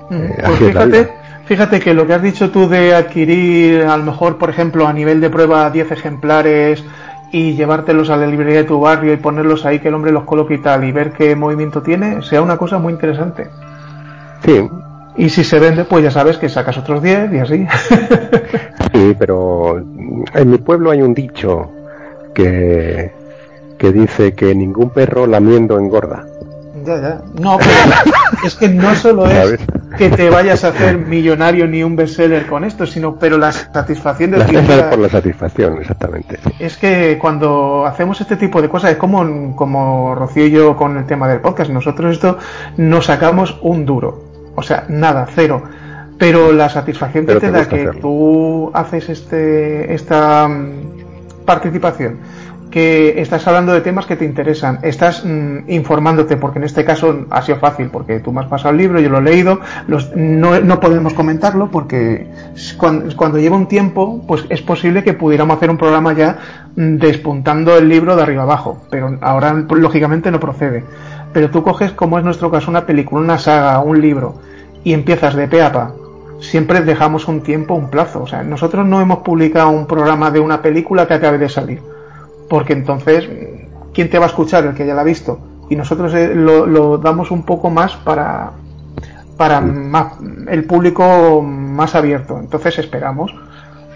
Mm, eh, pues fíjate, fíjate que lo que has dicho tú de adquirir, a lo mejor, por ejemplo, a nivel de prueba 10 ejemplares y llevártelos a la librería de tu barrio y ponerlos ahí, que el hombre los coloque y tal, y ver qué movimiento tiene, sea una cosa muy interesante. Sí. Y si se vende, pues ya sabes que sacas otros 10 y así. sí, pero en mi pueblo hay un dicho que, que dice que ningún perro lamiendo engorda. Ya, ya. No, pero es que no solo es que te vayas a hacer millonario ni un bestseller con esto, sino pero la satisfacción de la por la satisfacción, exactamente. Es que cuando hacemos este tipo de cosas es como como Rocío y yo con el tema del podcast. Nosotros esto nos sacamos un duro, o sea, nada, cero. Pero la satisfacción que te, da que tú haces este esta participación, que estás hablando de temas que te interesan, estás mm, informándote, porque en este caso ha sido fácil, porque tú me has pasado el libro, yo lo he leído, los, no, no, podemos comentarlo porque cuando, cuando, lleva un tiempo, pues es posible que pudiéramos hacer un programa ya mm, despuntando el libro de arriba abajo, pero ahora lógicamente no procede. Pero tú coges, como es nuestro caso, una película, una saga, un libro, y empiezas de pe a pa, siempre dejamos un tiempo, un plazo. O sea, nosotros no hemos publicado un programa de una película que acabe de salir. Porque entonces, ¿quién te va a escuchar? El que ya la ha visto. Y nosotros eh, lo, damos un poco más para, para el público más abierto. Entonces esperamos.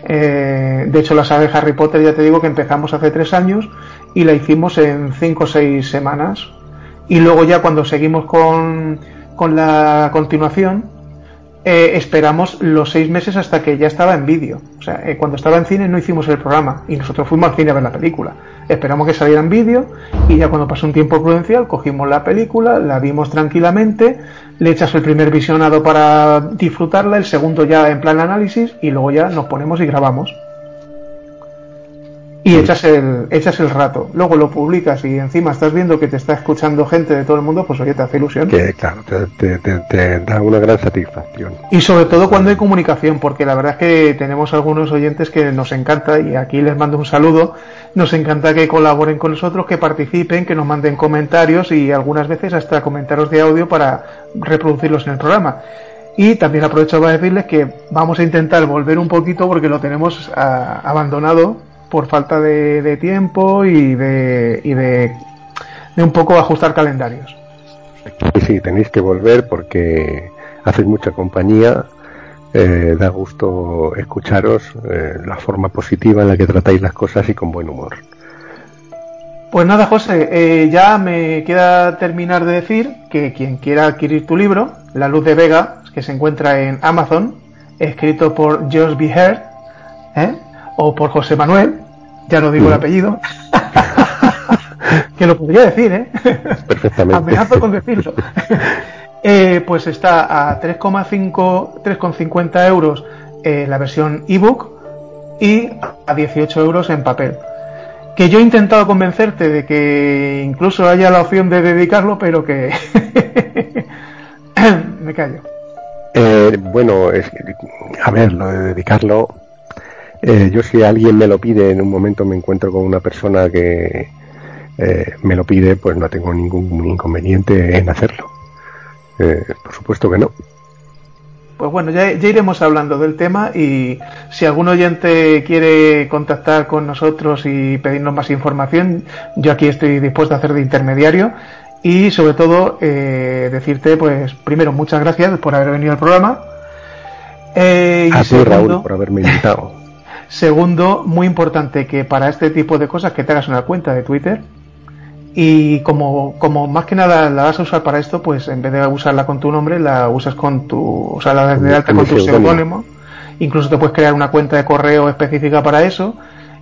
Eh, de hecho, la saga de Harry Potter ya te digo que empezamos hace tres años y la hicimos en cinco o seis semanas. Y luego ya cuando seguimos con, con la continuación, eh, esperamos los seis meses hasta que ya estaba en vídeo. O sea, eh, cuando estaba en cine no hicimos el programa y nosotros fuimos al cine a ver la película. Esperamos que saliera en vídeo y ya cuando pasó un tiempo prudencial cogimos la película, la vimos tranquilamente, le echas el primer visionado para disfrutarla, el segundo ya en plan análisis y luego ya nos ponemos y grabamos y echas el, echas el rato. Luego lo publicas y encima estás viendo que te está escuchando gente de todo el mundo, pues oye, te hace ilusión. Que claro, te, da una gran satisfacción. Y sobre todo cuando hay comunicación, porque la verdad es que tenemos algunos oyentes que nos encanta, y aquí les mando un saludo, nos encanta que colaboren con nosotros, que participen, que nos manden comentarios y algunas veces hasta comentarios de audio para reproducirlos en el programa. Y también aprovecho para decirles que vamos a intentar volver un poquito porque lo tenemos ah, abandonado por falta de, tiempo y, de, y de, un poco ajustar calendarios. Sí, sí, tenéis que volver porque hacéis mucha compañía eh, da gusto escucharos eh, la forma positiva en la que tratáis las cosas y con buen humor. Pues nada, José, eh, ya me queda terminar de decir que quien quiera adquirir tu libro, La Luz de Vega, que se encuentra en Amazon, escrito por George B. Heard, o por José Manuel, ya no digo el apellido, que lo podría decir, ¿eh? Perfectamente. Amenazo con decirlo. Eh, pues está a 3,5, 3,50 euros eh, la versión ebook y a 18 euros en papel. Que yo he intentado convencerte de que incluso haya la opción de dedicarlo, pero que me callo. Eh, bueno, es, a ver, lo de dedicarlo, yo si alguien me lo pide, en un momento me encuentro con una persona que me lo pide, pues no tengo ningún inconveniente en hacerlo. Eh, por supuesto que no. Pues bueno, ya, iremos hablando del tema y si algún oyente quiere contactar con nosotros y pedirnos más información, yo aquí estoy dispuesto a hacer de intermediario y sobre todo eh, decirte, pues primero, muchas gracias por haber venido al programa. Eh, y segundo, Raúl, por haberme invitado. Segundo, muy importante que para este tipo de cosas que te hagas una cuenta de Twitter y como, como más que nada la vas a usar para esto, pues en vez de usarla con tu nombre, la usas con tu, o sea, la de alta con tu seudónimo. Incluso te puedes crear una cuenta de correo específica para eso.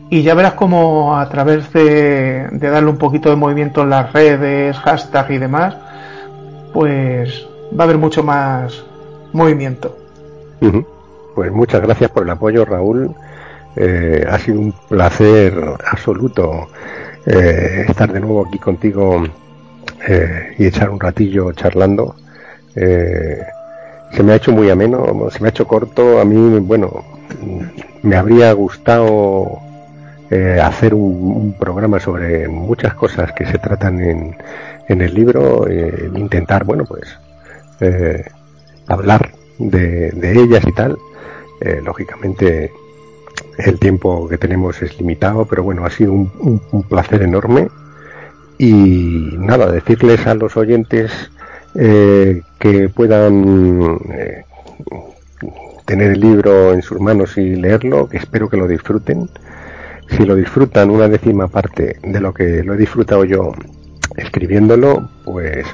Y ya verás como a través de, de darle un poquito de movimiento en las redes, hashtag y demás, pues va a haber mucho más movimiento. Pues muchas gracias por el apoyo, Raúl. Eh, ha sido un placer absoluto eh, estar de nuevo aquí contigo eh, y echar un ratillo charlando. Eh, se me ha hecho muy ameno, se me ha hecho corto. A mí, bueno, me habría gustado hacer un, programa sobre muchas cosas que se tratan en, en el libro, intentar, bueno, pues hablar de, ellas y tal. lógicamente el tiempo que tenemos es limitado, pero bueno, ha sido un, placer enorme. Y nada, decirles a los oyentes eh, que puedan eh, tener el libro en sus manos y leerlo, que espero que lo disfruten. Si lo disfrutan una décima parte de lo que lo he disfrutado yo escribiéndolo, pues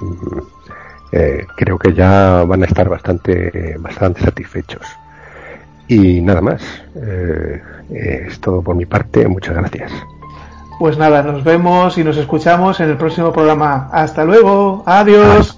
eh, creo que ya van a estar bastante, bastante satisfechos. Y nada más. Eh, es todo por mi parte. Muchas gracias. Pues nada, nos vemos y nos escuchamos en el próximo programa. Hasta luego. Adiós.